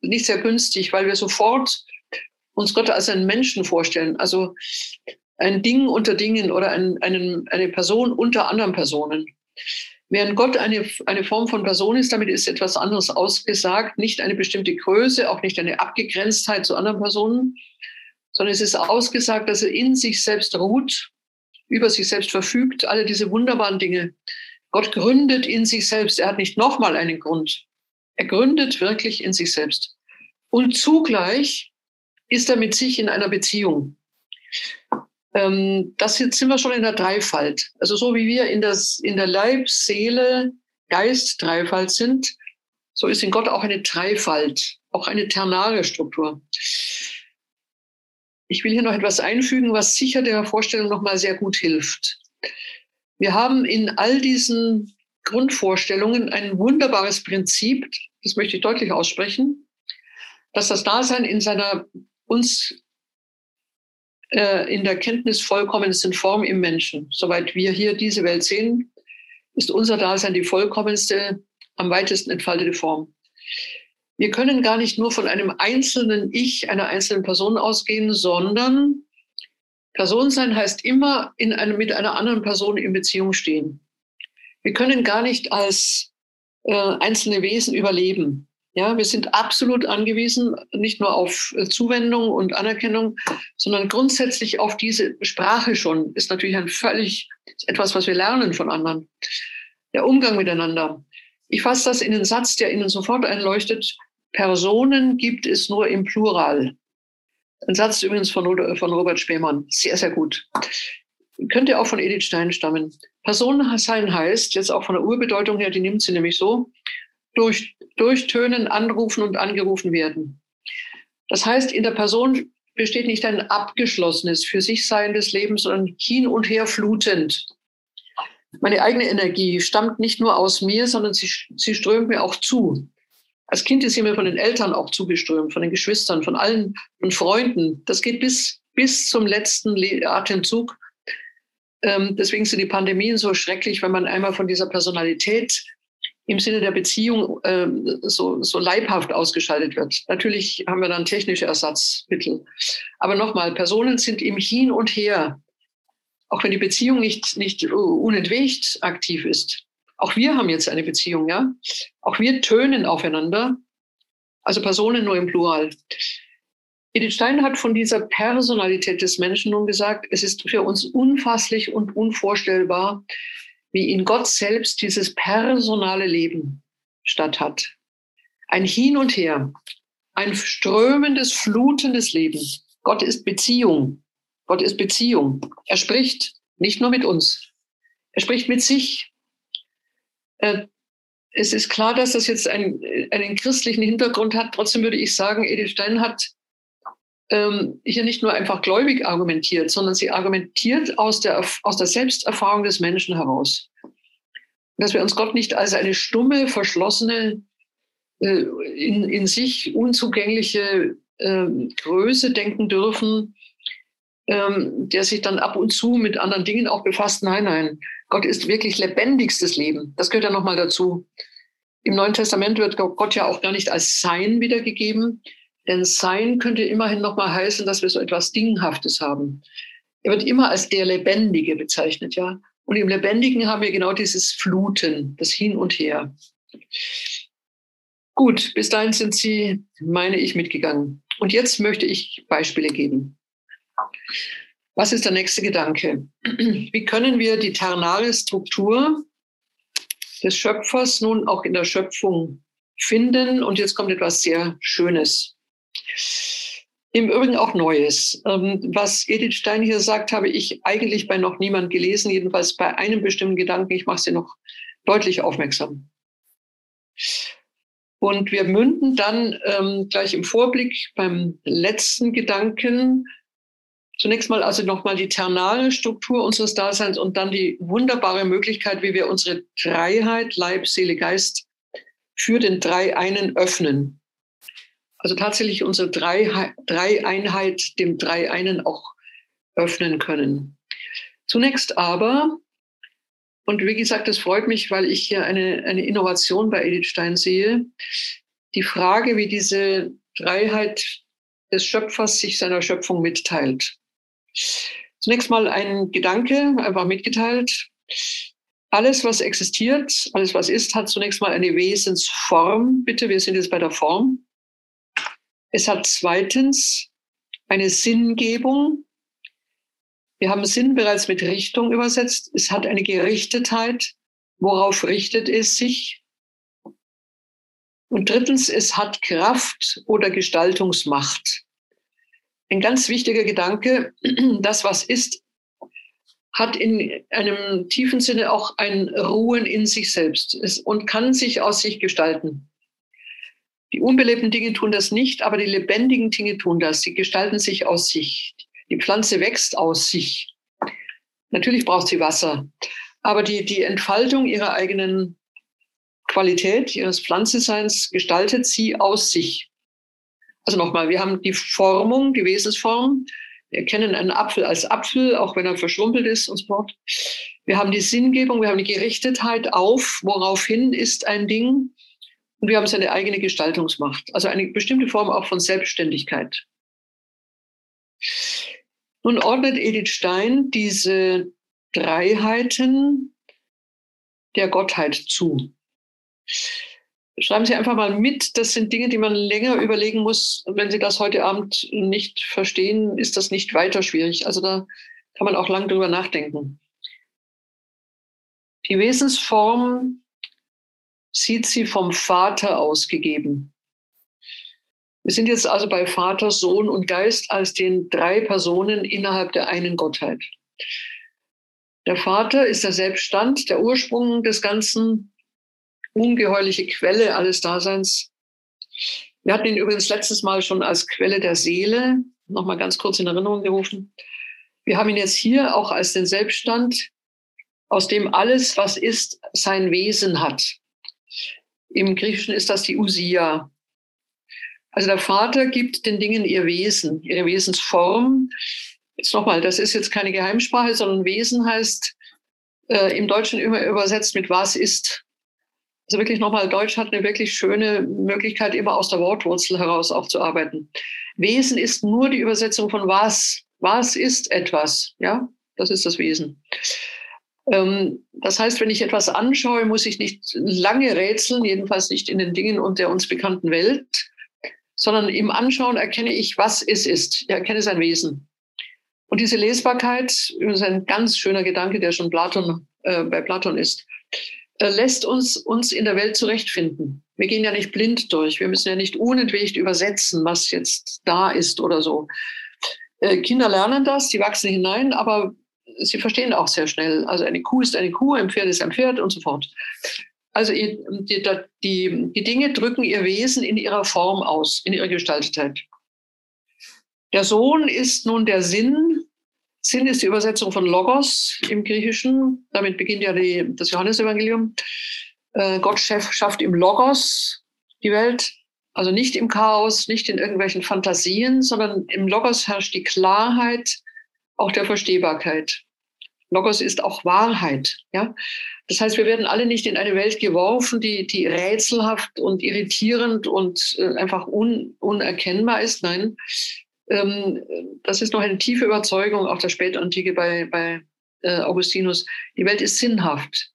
nicht sehr günstig, weil wir sofort uns Gott als einen Menschen vorstellen. Also ein Ding unter Dingen oder ein, einen, eine Person unter anderen Personen. Während Gott eine, eine Form von Person ist, damit ist etwas anderes ausgesagt, nicht eine bestimmte Größe, auch nicht eine Abgegrenztheit zu anderen Personen, sondern es ist ausgesagt, dass er in sich selbst ruht, über sich selbst verfügt, alle diese wunderbaren Dinge. Gott gründet in sich selbst. Er hat nicht nochmal einen Grund. Er gründet wirklich in sich selbst. Und zugleich ist er mit sich in einer Beziehung ähm, das jetzt sind wir schon in der Dreifalt. Also so wie wir in, das, in der Leib, Seele, Geist Dreifalt sind, so ist in Gott auch eine Dreifalt, auch eine ternare Struktur. Ich will hier noch etwas einfügen, was sicher der Vorstellung nochmal sehr gut hilft. Wir haben in all diesen Grundvorstellungen ein wunderbares Prinzip, das möchte ich deutlich aussprechen, dass das Dasein in seiner uns äh, in der Kenntnis vollkommensten Form im Menschen. Soweit wir hier diese Welt sehen, ist unser Dasein die vollkommenste, am weitesten entfaltete Form. Wir können gar nicht nur von einem einzelnen Ich, einer einzelnen Person ausgehen, sondern Person sein heißt immer in einem, mit einer anderen Person in Beziehung stehen. Wir können gar nicht als äh, einzelne Wesen überleben. Ja, wir sind absolut angewiesen, nicht nur auf äh, Zuwendung und Anerkennung, sondern grundsätzlich auf diese Sprache schon. Ist natürlich ein völlig etwas, was wir lernen von anderen. Der Umgang miteinander. Ich fasse das in den Satz, der Ihnen sofort einleuchtet. Personen gibt es nur im Plural. Ein Satz übrigens von, von Robert Spemann. Sehr, sehr gut. Könnte auch von Edith Stein stammen. Personen sein heißt, jetzt auch von der Urbedeutung her, die nimmt sie nämlich so, durch, durchtönen, anrufen und angerufen werden. Das heißt, in der Person besteht nicht ein abgeschlossenes, für sich seiendes Leben, sondern hin und her flutend. Meine eigene Energie stammt nicht nur aus mir, sondern sie, sie strömt mir auch zu. Als Kind ist sie mir von den Eltern auch zugeströmt, von den Geschwistern, von allen, von Freunden. Das geht bis, bis zum letzten Atemzug. Ähm, deswegen sind die Pandemien so schrecklich, wenn man einmal von dieser Personalität im Sinne der Beziehung äh, so, so leibhaft ausgeschaltet wird. Natürlich haben wir dann technische Ersatzmittel. Aber nochmal, Personen sind im Hin und Her, auch wenn die Beziehung nicht, nicht unentwegt aktiv ist. Auch wir haben jetzt eine Beziehung, ja. Auch wir tönen aufeinander. Also Personen nur im Plural. Edith Stein hat von dieser Personalität des Menschen nun gesagt, es ist für uns unfasslich und unvorstellbar, wie in Gott selbst dieses personale Leben statt hat. Ein Hin und Her, ein strömendes, flutendes Leben. Gott ist Beziehung. Gott ist Beziehung. Er spricht nicht nur mit uns. Er spricht mit sich. Äh, es ist klar, dass das jetzt einen, einen christlichen Hintergrund hat. Trotzdem würde ich sagen, Edith Stein hat ähm, hier nicht nur einfach gläubig argumentiert, sondern sie argumentiert aus der, aus der Selbsterfahrung des Menschen heraus. Dass wir uns Gott nicht als eine stumme, verschlossene, äh, in, in sich unzugängliche äh, Größe denken dürfen, ähm, der sich dann ab und zu mit anderen Dingen auch befasst. Nein, nein, Gott ist wirklich lebendigstes Leben. Das gehört ja nochmal dazu. Im Neuen Testament wird Gott ja auch gar nicht als Sein wiedergegeben, denn Sein könnte immerhin nochmal heißen, dass wir so etwas Dinghaftes haben. Er wird immer als der Lebendige bezeichnet, ja. Und im Lebendigen haben wir genau dieses Fluten, das Hin und Her. Gut, bis dahin sind Sie, meine ich, mitgegangen. Und jetzt möchte ich Beispiele geben. Was ist der nächste Gedanke? Wie können wir die ternale Struktur des Schöpfers nun auch in der Schöpfung finden? Und jetzt kommt etwas sehr Schönes. Im Übrigen auch Neues. Ähm, was Edith Stein hier sagt, habe ich eigentlich bei noch niemand gelesen, jedenfalls bei einem bestimmten Gedanken. Ich mache sie noch deutlich aufmerksam. Und wir münden dann ähm, gleich im Vorblick beim letzten Gedanken zunächst mal also nochmal die ternale Struktur unseres Daseins und dann die wunderbare Möglichkeit, wie wir unsere Dreiheit, Leib, Seele, Geist für den Drei-Einen öffnen. Also tatsächlich unsere drei, drei Einheit dem drei einen auch öffnen können. Zunächst aber, und wie gesagt, es freut mich, weil ich hier eine, eine Innovation bei Edith Stein sehe, die Frage, wie diese Dreiheit des Schöpfers sich seiner Schöpfung mitteilt. Zunächst mal ein Gedanke, einfach mitgeteilt. Alles, was existiert, alles, was ist, hat zunächst mal eine Wesensform. Bitte, wir sind jetzt bei der Form. Es hat zweitens eine Sinngebung. Wir haben Sinn bereits mit Richtung übersetzt. Es hat eine Gerichtetheit. Worauf richtet es sich? Und drittens, es hat Kraft oder Gestaltungsmacht. Ein ganz wichtiger Gedanke, das, was ist, hat in einem tiefen Sinne auch ein Ruhen in sich selbst und kann sich aus sich gestalten. Die unbelebten Dinge tun das nicht, aber die lebendigen Dinge tun das. Sie gestalten sich aus sich. Die Pflanze wächst aus sich. Natürlich braucht sie Wasser, aber die, die Entfaltung ihrer eigenen Qualität, ihres Pflanzenseins gestaltet sie aus sich. Also nochmal, wir haben die Formung, die Wesensform. Wir kennen einen Apfel als Apfel, auch wenn er verschrumpelt ist und so fort. Wir haben die Sinngebung, wir haben die Gerichtetheit auf, woraufhin ist ein Ding. Und wir haben seine eigene Gestaltungsmacht, also eine bestimmte Form auch von Selbstständigkeit. Nun ordnet Edith Stein diese Dreiheiten der Gottheit zu. Schreiben Sie einfach mal mit, das sind Dinge, die man länger überlegen muss. Wenn Sie das heute Abend nicht verstehen, ist das nicht weiter schwierig. Also da kann man auch lang drüber nachdenken. Die Wesensform sieht sie vom Vater ausgegeben. Wir sind jetzt also bei Vater, Sohn und Geist als den drei Personen innerhalb der einen Gottheit. Der Vater ist der Selbststand, der Ursprung des Ganzen, ungeheuerliche Quelle alles Daseins. Wir hatten ihn übrigens letztes Mal schon als Quelle der Seele, nochmal ganz kurz in Erinnerung gerufen. Wir haben ihn jetzt hier auch als den Selbststand, aus dem alles, was ist, sein Wesen hat. Im Griechischen ist das die Usia. Also der Vater gibt den Dingen ihr Wesen, ihre Wesensform. Jetzt nochmal, das ist jetzt keine Geheimsprache, sondern Wesen heißt äh, im Deutschen immer übersetzt mit was ist. Also wirklich nochmal, Deutsch hat eine wirklich schöne Möglichkeit, immer aus der Wortwurzel heraus auch zu arbeiten. Wesen ist nur die Übersetzung von was. Was ist etwas? Ja, das ist das Wesen. Ähm, das heißt, wenn ich etwas anschaue, muss ich nicht lange rätseln, jedenfalls nicht in den Dingen und der uns bekannten Welt, sondern im Anschauen erkenne ich, was es ist. Ich erkenne sein Wesen. Und diese Lesbarkeit, ist ein ganz schöner Gedanke, der schon Platon, äh, bei Platon ist, lässt uns uns in der Welt zurechtfinden. Wir gehen ja nicht blind durch. Wir müssen ja nicht unentwegt übersetzen, was jetzt da ist oder so. Äh, Kinder lernen das, die wachsen hinein, aber sie verstehen auch sehr schnell. Also eine Kuh ist eine Kuh, ein Pferd ist ein Pferd und so fort. Also die, die, die Dinge drücken ihr Wesen in ihrer Form aus, in ihrer Gestaltetheit. Der Sohn ist nun der Sinn. Sinn ist die Übersetzung von Logos im Griechischen. Damit beginnt ja die, das Johannesevangelium. Äh, Gott schafft im Logos die Welt. Also nicht im Chaos, nicht in irgendwelchen Fantasien, sondern im Logos herrscht die Klarheit auch der Verstehbarkeit. Logos ist auch Wahrheit. Ja? Das heißt, wir werden alle nicht in eine Welt geworfen, die, die rätselhaft und irritierend und äh, einfach un, unerkennbar ist. Nein, das ist noch eine tiefe Überzeugung auch der Spätantike bei, bei äh, Augustinus. Die Welt ist sinnhaft.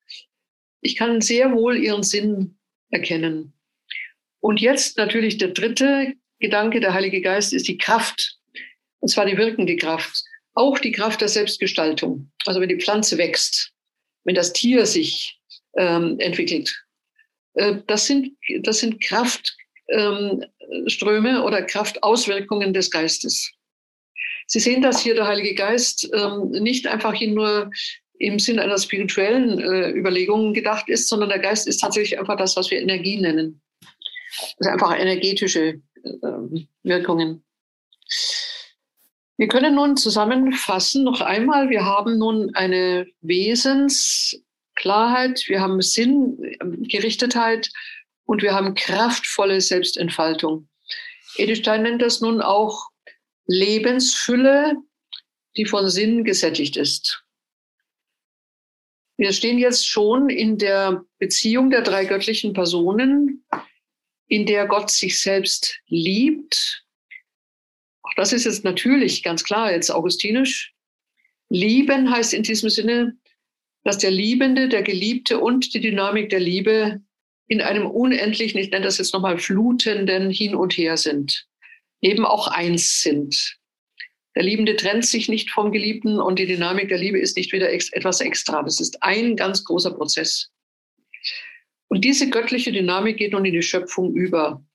Ich kann sehr wohl ihren Sinn erkennen. Und jetzt natürlich der dritte Gedanke, der Heilige Geist, ist die Kraft. Und zwar die wirkende Kraft. Auch die Kraft der Selbstgestaltung. Also wenn die Pflanze wächst, wenn das Tier sich ähm, entwickelt. Äh, das, sind, das sind Kraftströme ähm, oder Kraftauswirkungen des Geistes. Sie sehen, dass hier der Heilige Geist ähm, nicht einfach nur im Sinn einer spirituellen äh, Überlegung gedacht ist, sondern der Geist ist tatsächlich einfach das, was wir Energie nennen. Also einfach energetische äh, Wirkungen. Wir können nun zusammenfassen noch einmal, wir haben nun eine Wesensklarheit, wir haben Sinngerichtetheit und wir haben kraftvolle Selbstentfaltung. Edelstein nennt das nun auch Lebensfülle, die von Sinn gesättigt ist. Wir stehen jetzt schon in der Beziehung der drei göttlichen Personen, in der Gott sich selbst liebt auch das ist jetzt natürlich ganz klar jetzt augustinisch. Lieben heißt in diesem Sinne, dass der Liebende, der Geliebte und die Dynamik der Liebe in einem unendlichen, ich nenne das jetzt nochmal flutenden Hin und Her sind, eben auch eins sind. Der Liebende trennt sich nicht vom Geliebten und die Dynamik der Liebe ist nicht wieder ex etwas extra. Das ist ein ganz großer Prozess. Und diese göttliche Dynamik geht nun in die Schöpfung über.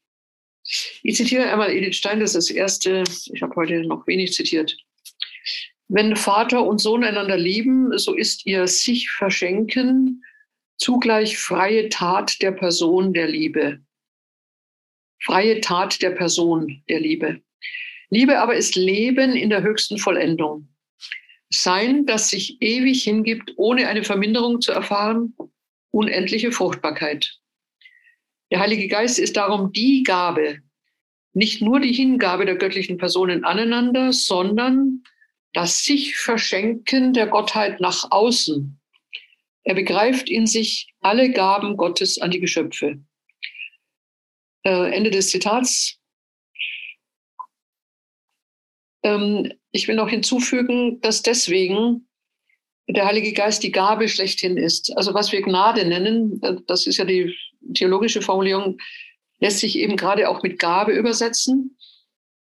Ich zitiere einmal Edith Stein, das ist das erste, ich habe heute noch wenig zitiert. Wenn Vater und Sohn einander lieben, so ist ihr sich verschenken zugleich freie Tat der Person der Liebe. Freie Tat der Person der Liebe. Liebe aber ist Leben in der höchsten Vollendung. Sein, das sich ewig hingibt, ohne eine Verminderung zu erfahren, unendliche Fruchtbarkeit. Der Heilige Geist ist darum die Gabe, nicht nur die Hingabe der göttlichen Personen aneinander, sondern das sich Verschenken der Gottheit nach außen. Er begreift in sich alle Gaben Gottes an die Geschöpfe. Äh, Ende des Zitats. Ähm, ich will noch hinzufügen, dass deswegen der Heilige Geist die Gabe schlechthin ist. Also was wir Gnade nennen, das ist ja die theologische Formulierung, lässt sich eben gerade auch mit Gabe übersetzen.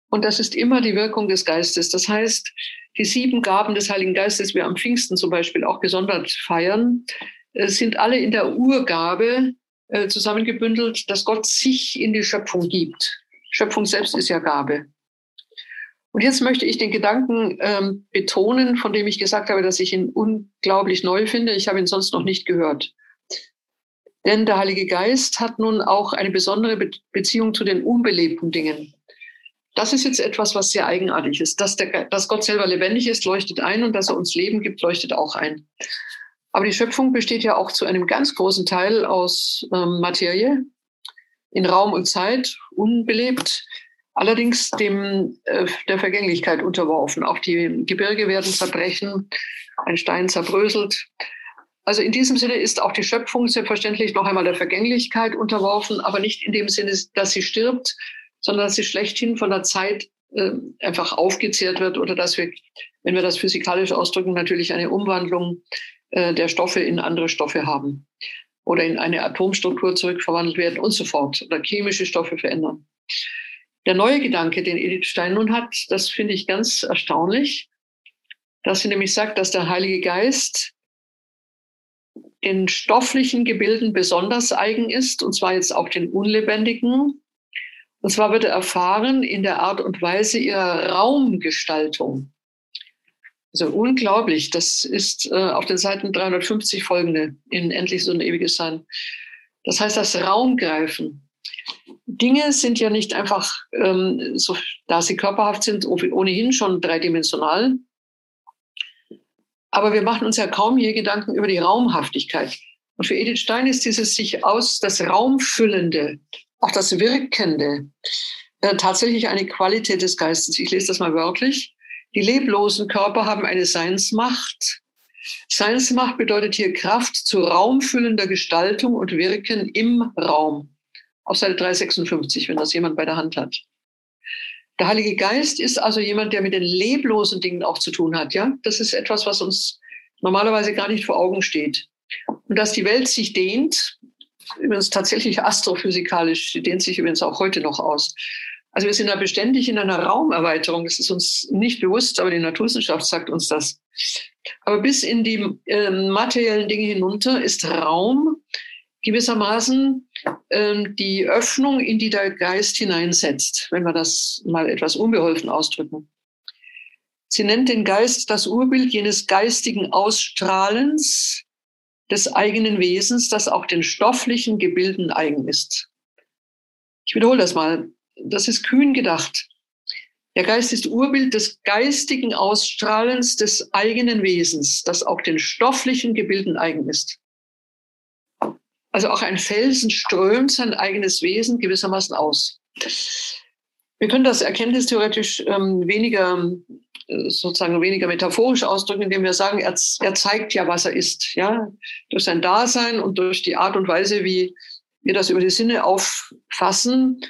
Und das ist immer die Wirkung des Geistes. Das heißt, die sieben Gaben des Heiligen Geistes, wir am Pfingsten zum Beispiel auch gesondert feiern, äh, sind alle in der Urgabe äh, zusammengebündelt, dass Gott sich in die Schöpfung gibt. Schöpfung selbst ist ja Gabe. Und jetzt möchte ich den Gedanken ähm, betonen, von dem ich gesagt habe, dass ich ihn unglaublich neu finde. Ich habe ihn sonst noch nicht gehört. Denn der Heilige Geist hat nun auch eine besondere Be Beziehung zu den unbelebten Dingen. Das ist jetzt etwas, was sehr eigenartig ist. Dass, der, dass Gott selber lebendig ist, leuchtet ein und dass er uns Leben gibt, leuchtet auch ein. Aber die Schöpfung besteht ja auch zu einem ganz großen Teil aus ähm, Materie, in Raum und Zeit, unbelebt allerdings dem, äh, der Vergänglichkeit unterworfen. Auch die Gebirge werden zerbrechen, ein Stein zerbröselt. Also in diesem Sinne ist auch die Schöpfung selbstverständlich noch einmal der Vergänglichkeit unterworfen, aber nicht in dem Sinne, dass sie stirbt, sondern dass sie schlechthin von der Zeit äh, einfach aufgezehrt wird oder dass wir, wenn wir das physikalisch ausdrücken, natürlich eine Umwandlung äh, der Stoffe in andere Stoffe haben oder in eine Atomstruktur zurückverwandelt werden und so fort oder chemische Stoffe verändern. Der neue Gedanke, den Edith Stein nun hat, das finde ich ganz erstaunlich, dass sie nämlich sagt, dass der Heilige Geist den stofflichen Gebilden besonders eigen ist, und zwar jetzt auch den unlebendigen. Und zwar wird er erfahren in der Art und Weise ihrer Raumgestaltung. Also unglaublich. Das ist äh, auf den Seiten 350 folgende in Endlich so ein ewiges Sein. Das heißt, das Raumgreifen. Dinge sind ja nicht einfach, ähm, so, da sie körperhaft sind, ohnehin schon dreidimensional. Aber wir machen uns ja kaum je Gedanken über die Raumhaftigkeit. Und für Edith Stein ist dieses sich aus, das Raumfüllende, auch das Wirkende, äh, tatsächlich eine Qualität des Geistes. Ich lese das mal wörtlich. Die leblosen Körper haben eine Seinsmacht. Seinsmacht bedeutet hier Kraft zu raumfüllender Gestaltung und Wirken im Raum. Auf Seite 356, wenn das jemand bei der Hand hat. Der Heilige Geist ist also jemand, der mit den leblosen Dingen auch zu tun hat. Ja, das ist etwas, was uns normalerweise gar nicht vor Augen steht. Und dass die Welt sich dehnt, übrigens tatsächlich astrophysikalisch, die dehnt sich übrigens auch heute noch aus. Also wir sind da beständig in einer Raumerweiterung. Das ist uns nicht bewusst, aber die Naturwissenschaft sagt uns das. Aber bis in die äh, materiellen Dinge hinunter ist Raum gewissermaßen äh, die Öffnung, in die der Geist hineinsetzt, wenn wir das mal etwas unbeholfen ausdrücken. Sie nennt den Geist das Urbild jenes geistigen Ausstrahlens des eigenen Wesens, das auch den stofflichen Gebilden eigen ist. Ich wiederhole das mal das ist kühn gedacht. Der Geist ist Urbild des geistigen Ausstrahlens des eigenen Wesens, das auch den stofflichen Gebilden eigen ist. Also auch ein Felsen strömt sein eigenes Wesen gewissermaßen aus. Wir können das erkenntnistheoretisch ähm, weniger sozusagen weniger metaphorisch ausdrücken, indem wir sagen, er, er zeigt ja, was er ist, ja, durch sein Dasein und durch die Art und Weise, wie wir das über die Sinne auffassen,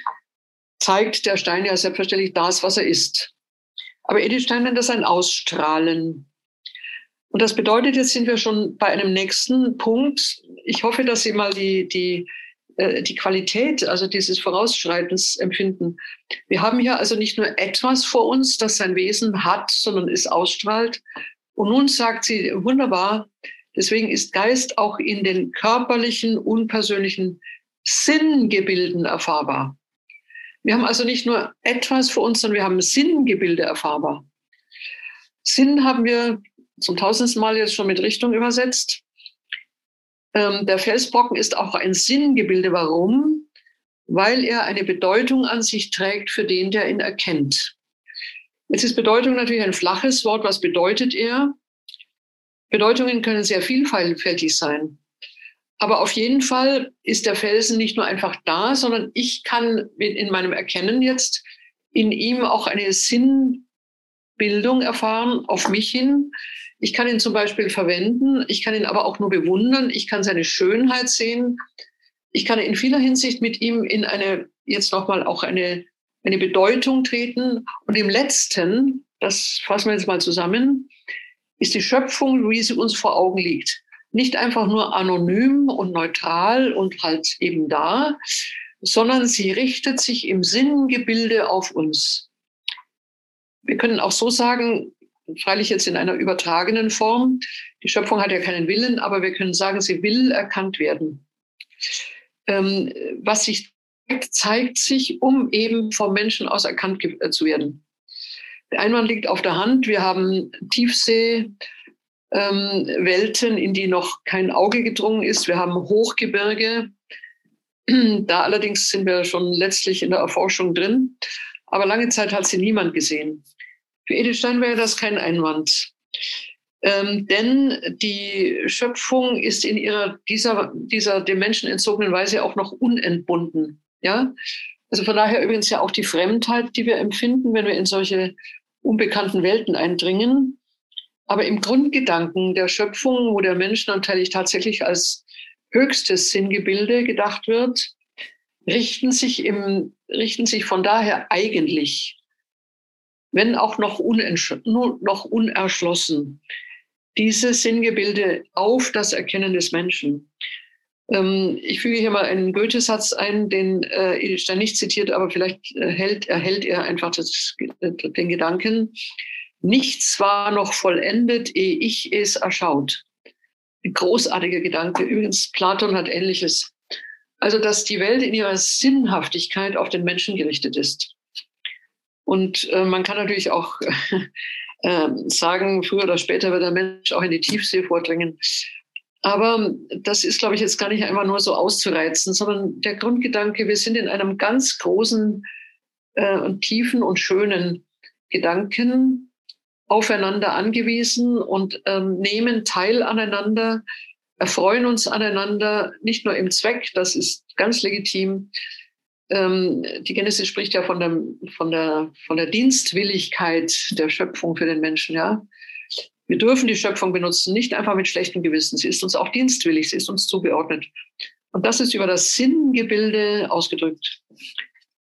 zeigt der Stein ja selbstverständlich das, was er ist. Aber Edith Stein nennt das ein Ausstrahlen. Und das bedeutet, jetzt sind wir schon bei einem nächsten Punkt. Ich hoffe, dass Sie mal die, die, äh, die Qualität, also dieses Vorausschreitens empfinden. Wir haben hier also nicht nur etwas vor uns, das sein Wesen hat, sondern es ausstrahlt. Und nun sagt sie wunderbar, deswegen ist Geist auch in den körperlichen, unpersönlichen Sinngebilden erfahrbar. Wir haben also nicht nur etwas für uns, sondern wir haben Sinngebilde erfahrbar. Sinn haben wir zum tausendsten Mal jetzt schon mit Richtung übersetzt. Ähm, der Felsbrocken ist auch ein Sinngebilde. Warum? Weil er eine Bedeutung an sich trägt für den, der ihn erkennt. Jetzt ist Bedeutung natürlich ein flaches Wort. Was bedeutet er? Bedeutungen können sehr vielfältig sein. Aber auf jeden Fall ist der Felsen nicht nur einfach da, sondern ich kann in meinem Erkennen jetzt in ihm auch eine Sinnbildung erfahren auf mich hin. Ich kann ihn zum Beispiel verwenden, ich kann ihn aber auch nur bewundern, ich kann seine Schönheit sehen. Ich kann in vieler Hinsicht mit ihm in eine, jetzt nochmal auch eine, eine Bedeutung treten. Und im letzten, das fassen wir jetzt mal zusammen, ist die Schöpfung, wie sie uns vor Augen liegt nicht einfach nur anonym und neutral und halt eben da, sondern sie richtet sich im Sinngebilde auf uns. Wir können auch so sagen, freilich jetzt in einer übertragenen Form, die Schöpfung hat ja keinen Willen, aber wir können sagen, sie will erkannt werden. Ähm, was sich zeigt, zeigt sich, um eben vom Menschen aus erkannt zu werden. Der Einwand liegt auf der Hand. Wir haben Tiefsee, ähm, in die noch kein Auge gedrungen ist. Wir haben Hochgebirge. Da allerdings sind wir schon letztlich in der Erforschung drin. Aber lange Zeit hat sie niemand gesehen. Für Edith Stein wäre das kein Einwand. Ähm, denn die Schöpfung ist in ihrer, dieser, dieser dem Menschen entzogenen Weise auch noch unentbunden. Ja? Also von daher übrigens ja auch die Fremdheit, die wir empfinden, wenn wir in solche unbekannten Welten eindringen Aber im Grundgedanken der Schöpfung, wo der Mensch natürlich tatsächlich als höchstes Sinngebilde gedacht wird, richten sich, im, richten sich von daher eigentlich, wenn auch noch, noch unerschlossen, diese Sinngebilde auf das Erkennen des Menschen. Ähm, ich füge hier mal einen Goethe-Satz ein, den äh, Edith Stein nicht zitiert, aber vielleicht äh, hält, erhält er einfach das, äh, den Gedanken, nichts war noch vollendet, ehe ich es erschaut. Ein großartiger Gedanke. Übrigens, Platon hat Ähnliches. Also, dass die Welt in ihrer Sinnhaftigkeit auf den Menschen gerichtet ist. Und äh, man kann natürlich auch äh, sagen, früher oder später wird der Mensch auch in die Tiefsee vordringen. Aber das ist, glaube ich, jetzt gar nicht einfach nur so auszureizen, sondern der Grundgedanke, wir sind in einem ganz großen äh, tiefen und schönen Gedanken aufeinander angewiesen und ähm, nehmen teil aneinander, erfreuen uns aneinander, nicht nur im Zweck, das ist ganz legitim. Ähm, die Genesis spricht ja von der, von, der, von der Dienstwilligkeit der Schöpfung für den Menschen, ja. Wir dürfen die Schöpfung benutzen, nicht einfach mit schlechtem Gewissen. Sie ist uns auch dienstwillig, sie ist uns zugeordnet. Und das ist über das Sinngebilde ausgedrückt.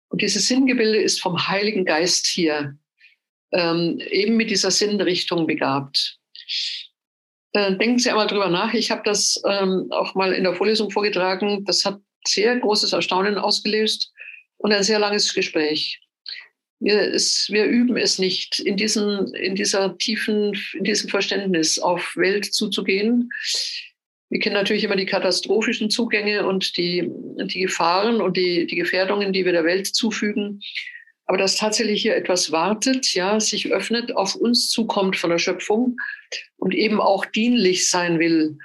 Und dieses Sinngebilde ist vom Heiligen Geist hier ähm, eben mit dieser Sinnrichtung begabt. Äh, denken Sie einmal drüber nach. Ich habe das ähm, auch mal in der Vorlesung vorgetragen. Das hat sehr großes Erstaunen ausgelöst und ein sehr langes Gespräch. Wir, es, wir üben es nicht, in, diesen, in dieser tiefen, in diesem Verständnis auf Welt zuzugehen. Wir kennen natürlich immer die katastrophischen Zugänge und die, die Gefahren und die, die Gefährdungen, die wir der Welt zufügen. Aber dass tatsächlich hier etwas wartet, ja, sich öffnet, auf uns zukommt von der Schöpfung und eben auch dienlich sein will.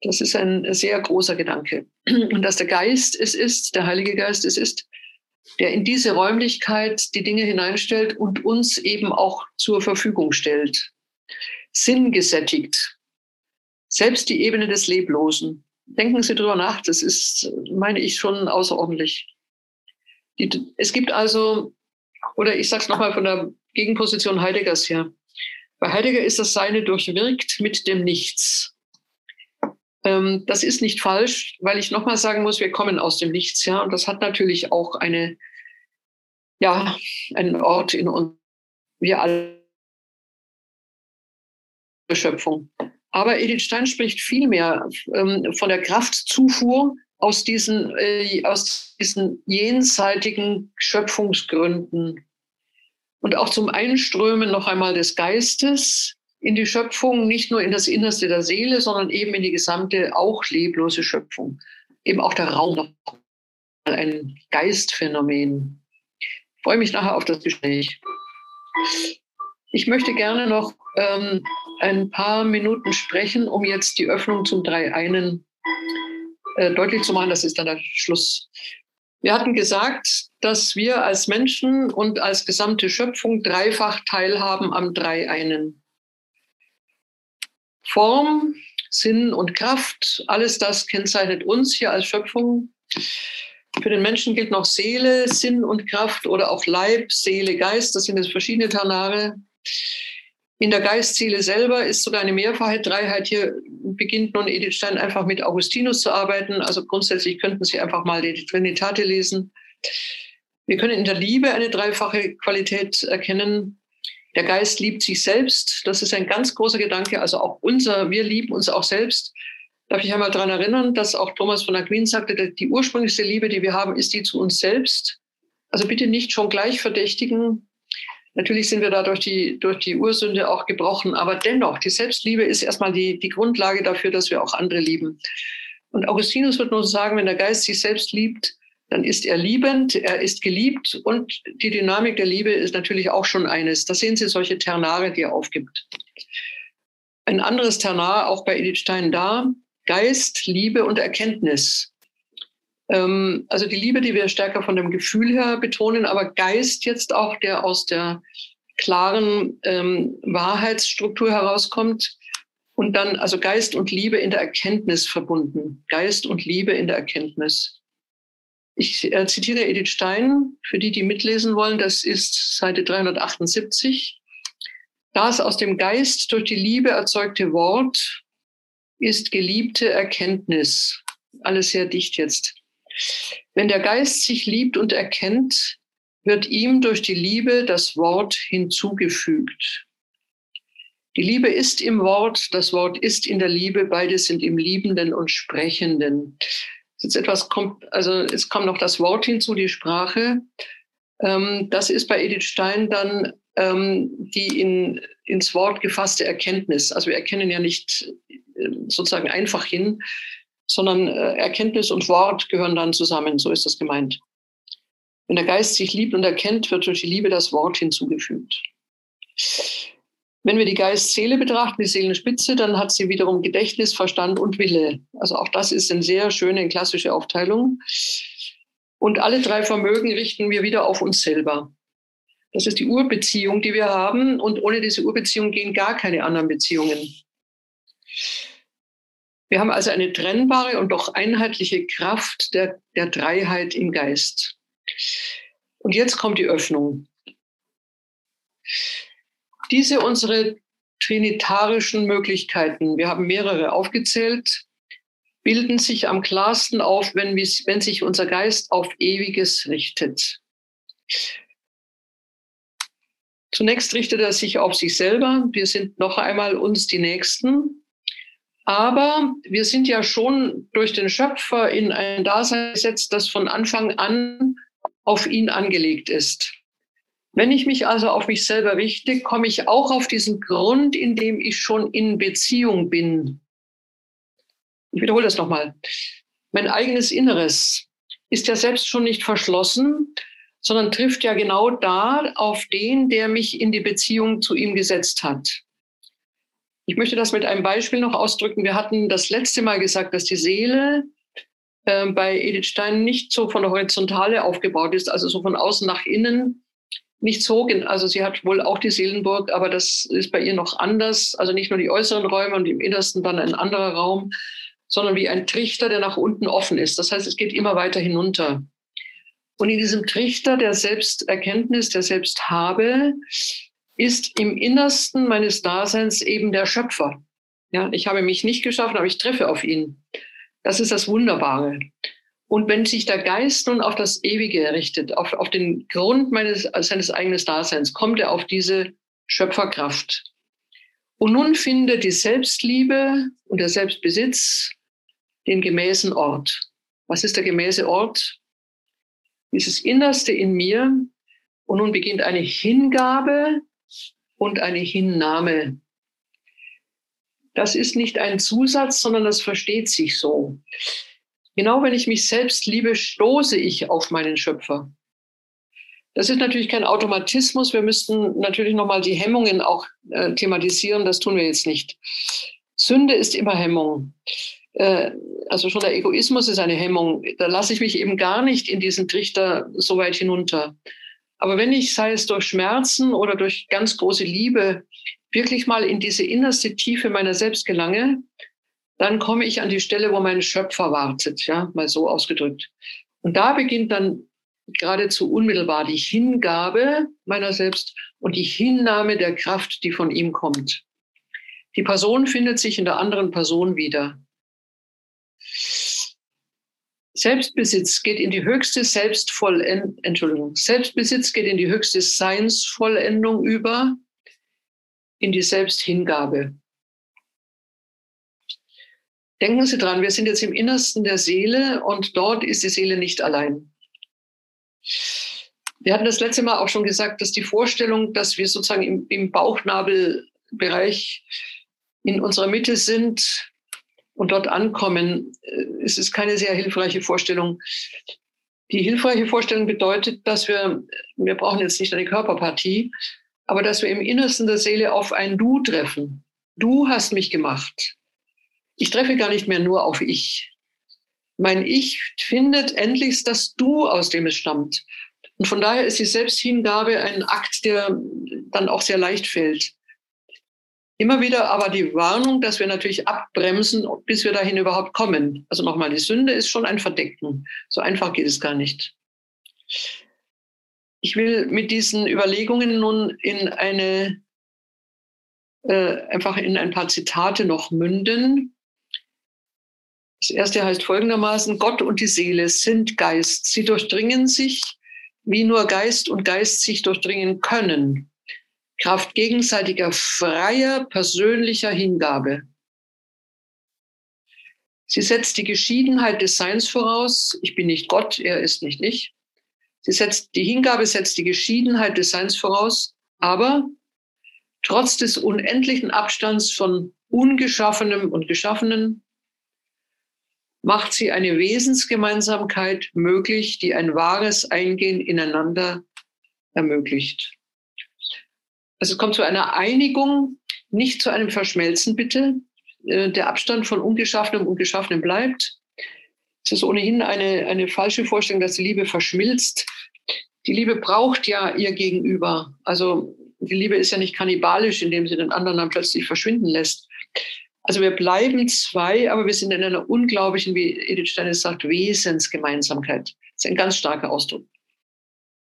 Das ist ein sehr großer Gedanke. Und dass der Geist es ist, der Heilige Geist es ist, der in diese Räumlichkeit die Dinge hineinstellt und uns eben auch zur Verfügung stellt. Sinngesättigt. Selbst die Ebene des Leblosen. Denken Sie drüber nach, das ist, meine ich, schon außerordentlich. Die, es gibt also, oder ich sage es nochmal von der Gegenposition Heideggers her. Bei Heidegger ist das Seine durchwirkt mit dem Nichts. Ähm, das ist nicht falsch, weil ich nochmal sagen muss, wir kommen aus dem Nichts, ja. Und das hat natürlich auch eine, ja, einen Ort in uns. Wir alle Schöpfung. Aber Edith Stein spricht vielmehr ähm, von der Kraftzufuhr aus diesen, äh, aus diesen jenseitigen Schöpfungsgründen und auch zum Einströmen noch einmal des Geistes in die Schöpfung, nicht nur in das Innerste der Seele, sondern eben in die gesamte, auch leblose Schöpfung. Eben auch der Raum ein Geistphänomen. Ich freue mich nachher auf das Gespräch. Ich möchte gerne noch ähm, ein paar Minuten sprechen, um jetzt die Öffnung zum Drei-Einen äh, deutlich zu machen. Das ist dann der Schluss. Wir hatten gesagt, dass wir als Menschen und als gesamte Schöpfung dreifach teilhaben am Drei-Einen. Form, Sinn und Kraft, alles das kennzeichnet uns hier als Schöpfung. Für den Menschen gilt noch Seele, Sinn und Kraft oder auch Leib, Seele, Geist. Das sind jetzt verschiedene Tanare. In der Geistseele selber ist sogar eine Mehrfachheit, Dreiheit. Hier beginnt nun Edith Stein einfach mit Augustinus zu arbeiten. Also grundsätzlich könnten Sie einfach mal die Trinitate lesen. Wir können in der Liebe eine dreifache Qualität erkennen. Der Geist liebt sich selbst. Das ist ein ganz großer Gedanke. Also auch unser, wir lieben uns auch selbst. Darf ich einmal daran erinnern, dass auch Thomas von Aquin sagte, die ursprünglichste Liebe, die wir haben, ist die zu uns selbst. Also bitte nicht schon gleich verdächtigen. Natürlich sind wir da durch die, durch die Ursünde auch gebrochen, aber dennoch, die Selbstliebe ist erstmal die, die Grundlage dafür, dass wir auch andere lieben. Und Augustinus wird nur sagen, wenn der Geist sich selbst liebt, dann ist er liebend, er ist geliebt und die Dynamik der Liebe ist natürlich auch schon eines. Da sehen Sie solche Ternare, die er aufgibt. Ein anderes Ternar, auch bei Edith Stein da, Geist, Liebe und Erkenntnis. Ähm, also die Liebe, die wir stärker von dem Gefühl her betonen, aber Geist jetzt auch, der aus der klaren ähm, Wahrheitsstruktur herauskommt und dann also Geist und Liebe in der Erkenntnis verbunden. Geist und Liebe in der Erkenntnis. Ich äh, zitiere Edith Stein, für die, die mitlesen wollen, das ist Seite 378. Das aus dem Geist durch die Liebe erzeugte Wort ist geliebte Erkenntnis. Alles sehr dicht jetzt. Wenn der Geist sich liebt und erkennt, wird ihm durch die Liebe das Wort hinzugefügt. Die Liebe ist im Wort, das Wort ist in der Liebe, beide sind im Liebenden und Sprechenden. Jetzt etwas kommt, also es kommt noch das Wort hinzu, die Sprache. Ähm, das ist bei Edith Stein dann ähm, die in, ins Wort gefasste Erkenntnis. Also wir erkennen ja nicht äh, sozusagen einfach hin, sondern äh, Erkenntnis und Wort gehören dann zusammen. So ist das gemeint. Wenn der Geist sich liebt und erkennt, wird durch die Liebe das Wort hinzugefügt. Wenn wir die Geist-Seele betrachten, die Seelenspitze, dann hat sie wiederum Gedächtnis, Verstand und Wille. Also auch das ist eine sehr schöne klassische Aufteilung. Und alle drei Vermögen richten wir wieder auf uns selber. Das ist die Urbeziehung, die wir haben. Und ohne diese Urbeziehung gehen gar keine anderen Beziehungen. Wir haben also eine trennbare und doch einheitliche Kraft der, der Dreiheit im Geist. Und jetzt kommt die Öffnung. Diese unsere trinitarischen Möglichkeiten, wir haben mehrere aufgezählt, bilden sich am klarsten auf, wenn, wenn sich unser Geist auf Ewiges richtet. Zunächst richtet er sich auf sich selber. Wir sind noch einmal uns die Nächsten. Aber wir sind ja schon durch den Schöpfer in ein Dasein gesetzt, das von Anfang an auf ihn angelegt ist. Wenn ich mich also auf mich selber richte, komme ich auch auf diesen Grund, in dem ich schon in Beziehung bin. Ich wiederhole das nochmal. Mein eigenes Inneres ist ja selbst schon nicht verschlossen, sondern trifft ja genau da auf den, der mich in die Beziehung zu ihm gesetzt hat. Ich möchte das mit einem Beispiel noch ausdrücken. Wir hatten das letzte Mal gesagt, dass die Seele äh, bei Edith Stein nicht so von der Horizontale aufgebaut ist, also so von außen nach innen. Nicht so, also sie hat wohl auch die Seelenburg, aber das ist bei ihr noch anders. Also nicht nur die äußeren Räume und im Innersten dann ein anderer Raum, sondern wie ein Trichter, der nach unten offen ist. Das heißt, es geht immer weiter hinunter. Und in diesem Trichter der Selbsterkenntnis, der Selbsthabe, ist im Innersten meines Daseins eben der Schöpfer. Ja, ich habe mich nicht geschaffen, aber ich treffe auf ihn. Das ist das Wunderbare. Und wenn sich der Geist nun auf das Ewige richtet, auf, auf den Grund meines, seines eigenen Daseins, kommt er auf diese Schöpferkraft. Und nun findet die Selbstliebe und der Selbstbesitz den gemäßen Ort. Was ist der gemäße Ort? Dieses Innerste in mir. Und nun beginnt eine Hingabe und eine Hinnahme. Das ist nicht ein Zusatz, sondern das versteht sich so. Genau wenn ich mich selbst liebe, stoße ich auf meinen Schöpfer. Das ist natürlich kein Automatismus. Wir müssten natürlich nochmal die Hemmungen auch äh, thematisieren. Das tun wir jetzt nicht. Sünde ist immer Hemmung. Äh, also schon der Egoismus ist eine Hemmung. Da lasse ich mich eben gar nicht in diesen Trichter so weit hinunter. Aber wenn ich, sei es durch Schmerzen oder durch ganz große Liebe, wirklich mal in diese innerste Tiefe meiner selbst gelange, dann komme ich an die Stelle, wo mein Schöpfer wartet, ja, mal so ausgedrückt. Und da beginnt dann geradezu unmittelbar die Hingabe meiner selbst und die Hinnahme der Kraft, die von ihm kommt. Die Person findet sich in der anderen Person wieder. Selbstbesitz geht in die höchste Selbstvollendung, Entschuldigung, Selbstbesitz geht in die höchste Seinsvollendung über, in die Selbsthingabe. Denken Sie dran, wir sind jetzt im Innersten der Seele und dort ist die Seele nicht allein. Wir hatten das letzte Mal auch schon gesagt, dass die Vorstellung, dass wir sozusagen im, im Bauchnabelbereich in unserer Mitte sind, und dort ankommen, äh, es ist keine sehr hilfreiche Vorstellung. Die hilfreiche Vorstellung bedeutet, dass wir, wir brauchen jetzt nicht eine Körperpartie, aber dass wir im Innersten der Seele auf ein Du treffen. Du hast mich gemacht. Ich treffe gar nicht mehr nur auf Ich. Mein Ich findet endlich das Du, aus dem es stammt. Und von daher ist die Selbsthingabe ein Akt, der dann auch sehr leicht fällt. Immer wieder aber die Warnung, dass wir natürlich abbremsen, bis wir dahin überhaupt kommen. Also nochmal, die Sünde ist schon ein Verdecken. So einfach geht es gar nicht. Ich will mit diesen Überlegungen nun in eine äh, einfach in ein paar Zitate noch münden. Das erste heißt folgendermaßen, Gott und die Seele sind Geist. Sie durchdringen sich, wie nur Geist und Geist sich durchdringen können. Kraft gegenseitiger freier persönlicher Hingabe. Sie setzt die Geschiedenheit des Seins voraus. Ich bin nicht Gott, er ist nicht ich. Sie setzt, die Hingabe setzt die Geschiedenheit des Seins voraus, aber trotz des unendlichen Abstands von Ungeschaffenem und Geschaffenen macht sie eine Wesensgemeinsamkeit möglich, die ein wahres Eingehen ineinander ermöglicht. Also es kommt zu einer Einigung, nicht zu einem Verschmelzen bitte. Äh, der Abstand von Ungeschaffenem und Geschaffenem bleibt. Es ist ohnehin eine, eine falsche Vorstellung, dass die Liebe verschmilzt. Die Liebe braucht ja ihr Gegenüber. Also die Liebe ist ja nicht kannibalisch, indem sie den anderen dann plötzlich verschwinden lässt. Also wir bleiben zwei, aber wir sind in einer unglaublichen, wie Edith Steiner sagt, Wesensgemeinsamkeit. Das ist ein ganz starker Ausdruck.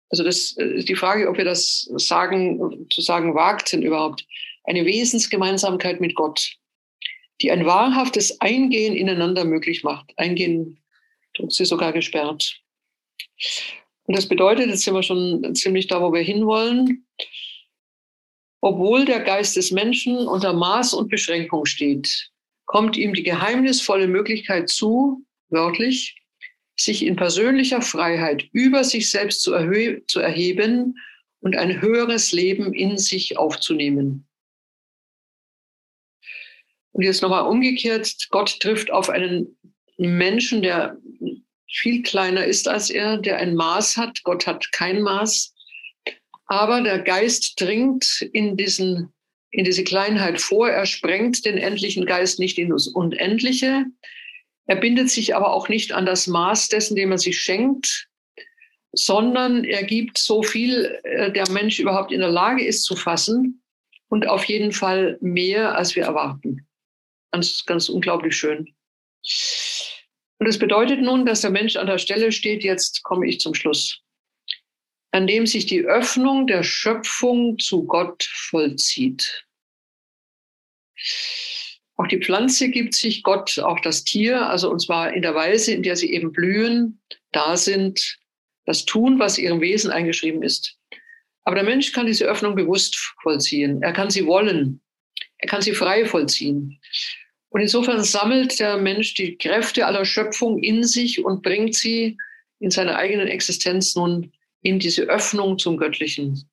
Also das äh, ist die Frage, ob wir das sagen, zu sagen wagt sind überhaupt. Eine Wesensgemeinsamkeit mit Gott, die ein wahrhaftes Eingehen ineinander möglich macht. Eingehen tut sie sogar gesperrt. Und das bedeutet, jetzt sind wir schon ziemlich da, wo wir hinwollen, obwohl der Geist des Menschen unter Maß und Beschränkung steht, kommt ihm die geheimnisvolle Möglichkeit zu, wörtlich, sich in persönlicher Freiheit über sich selbst zu, zu erheben und ein höheres Leben in sich aufzunehmen. Und jetzt nochmal umgekehrt, Gott trifft auf einen Menschen, der viel kleiner ist als er, der ein Maß hat. Gott hat kein Maß. Aber der Geist dringt in, diesen, in diese Kleinheit vor. Er sprengt den endlichen Geist nicht in das Unendliche. Er bindet sich aber auch nicht an das Maß dessen, dem er sich schenkt, sondern er gibt so viel, äh, der Mensch überhaupt in der Lage ist zu fassen und auf jeden Fall mehr, als wir erwarten. Ganz, ganz unglaublich schön. Und das bedeutet nun, dass der Mensch an der Stelle steht, jetzt komme ich zum Schluss an dem sich die Öffnung der Schöpfung zu Gott vollzieht. Auch die Pflanze gibt sich Gott, auch das Tier, also und zwar in der Weise, in der sie eben blühen, da sind, das tun, was ihrem Wesen eingeschrieben ist. Aber der Mensch kann diese Öffnung bewusst vollziehen. Er kann sie wollen. Er kann sie frei vollziehen. Und insofern sammelt der Mensch die Kräfte aller Schöpfung in sich und bringt sie in seiner eigenen Existenz nun in diese Öffnung zum Göttlichen.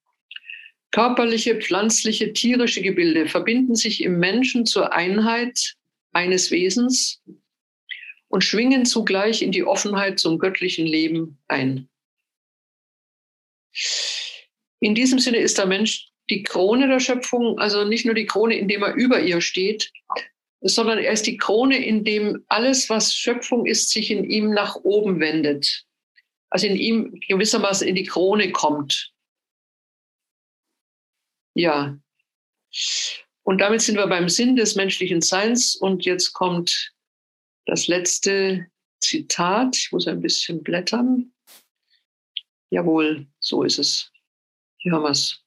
Körperliche, pflanzliche, tierische Gebilde verbinden sich im Menschen zur Einheit eines Wesens und schwingen zugleich in die Offenheit zum göttlichen Leben ein. In diesem Sinne ist der Mensch die Krone der Schöpfung, also nicht nur die Krone, indem er über ihr steht, sondern er ist die Krone, in dem alles, was Schöpfung ist, sich in ihm nach oben wendet also in ihm gewissermaßen in die Krone kommt. Ja. Und damit sind wir beim Sinn des menschlichen Seins. Und jetzt kommt das letzte Zitat. Ich muss ein bisschen blättern. Jawohl, so ist es. Hier haben wir es.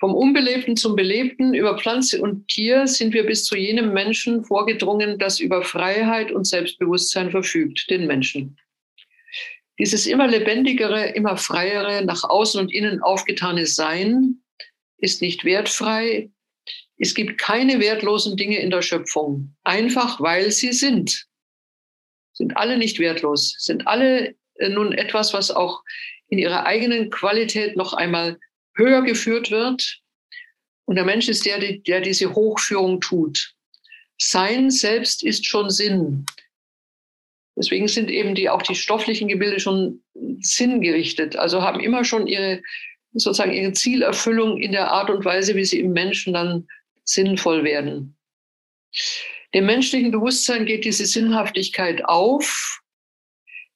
Vom Unbelebten zum Belebten über Pflanze und Tier sind wir bis zu jenem Menschen vorgedrungen, das über Freiheit und Selbstbewusstsein verfügt, den Menschen. Dieses immer lebendigere, immer freiere, nach außen und innen aufgetane Sein ist nicht wertfrei. Es gibt keine wertlosen Dinge in der Schöpfung, einfach weil sie sind. Sind alle nicht wertlos, sind alle äh, nun etwas, was auch in ihrer eigenen Qualität noch einmal höher geführt wird. Und der Mensch ist der, der diese Hochführung tut. Sein selbst ist schon Sinn. Deswegen sind eben die, auch die stofflichen Gebilde schon sinngerichtet, also haben immer schon ihre, sozusagen ihre Zielerfüllung in der Art und Weise, wie sie im Menschen dann sinnvoll werden. Dem menschlichen Bewusstsein geht diese Sinnhaftigkeit auf.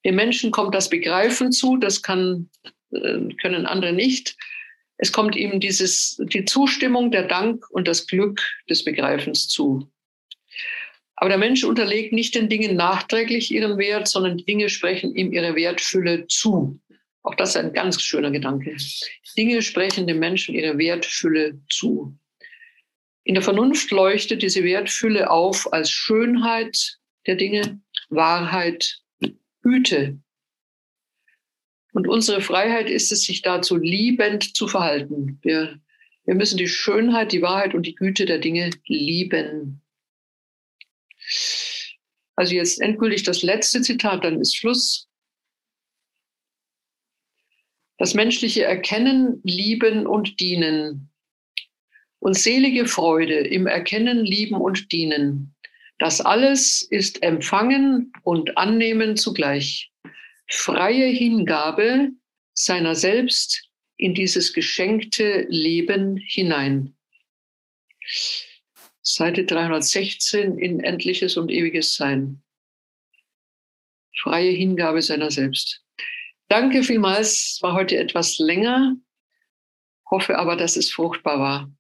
Dem Menschen kommt das Begreifen zu, das kann, äh, können andere nicht. Es kommt ihm dieses, die Zustimmung, der Dank und das Glück des Begreifens zu. Aber der Mensch unterlegt nicht den Dingen nachträglich ihren Wert, sondern Dinge sprechen ihm ihre Wertfülle zu. Auch das ist ein ganz schöner Gedanke. Dinge sprechen dem Menschen ihre Wertfülle zu. In der Vernunft leuchtet diese Wertfülle auf als Schönheit der Dinge, Wahrheit, Güte. Und unsere Freiheit ist es, sich dazu liebend zu verhalten. Wir, wir müssen die Schönheit, die Wahrheit und die Güte der Dinge lieben. Also jetzt endgültig das letzte Zitat, dann ist Schluss. Das menschliche Erkennen, Lieben und Dienen und selige Freude im Erkennen, Lieben und Dienen. Das alles ist Empfangen und Annehmen zugleich. Freie Hingabe seiner selbst in dieses geschenkte Leben hinein. Seite 316 in Endliches und Ewiges Sein. Freie Hingabe seiner selbst. Danke vielmals, war heute etwas länger, hoffe aber, dass es fruchtbar war.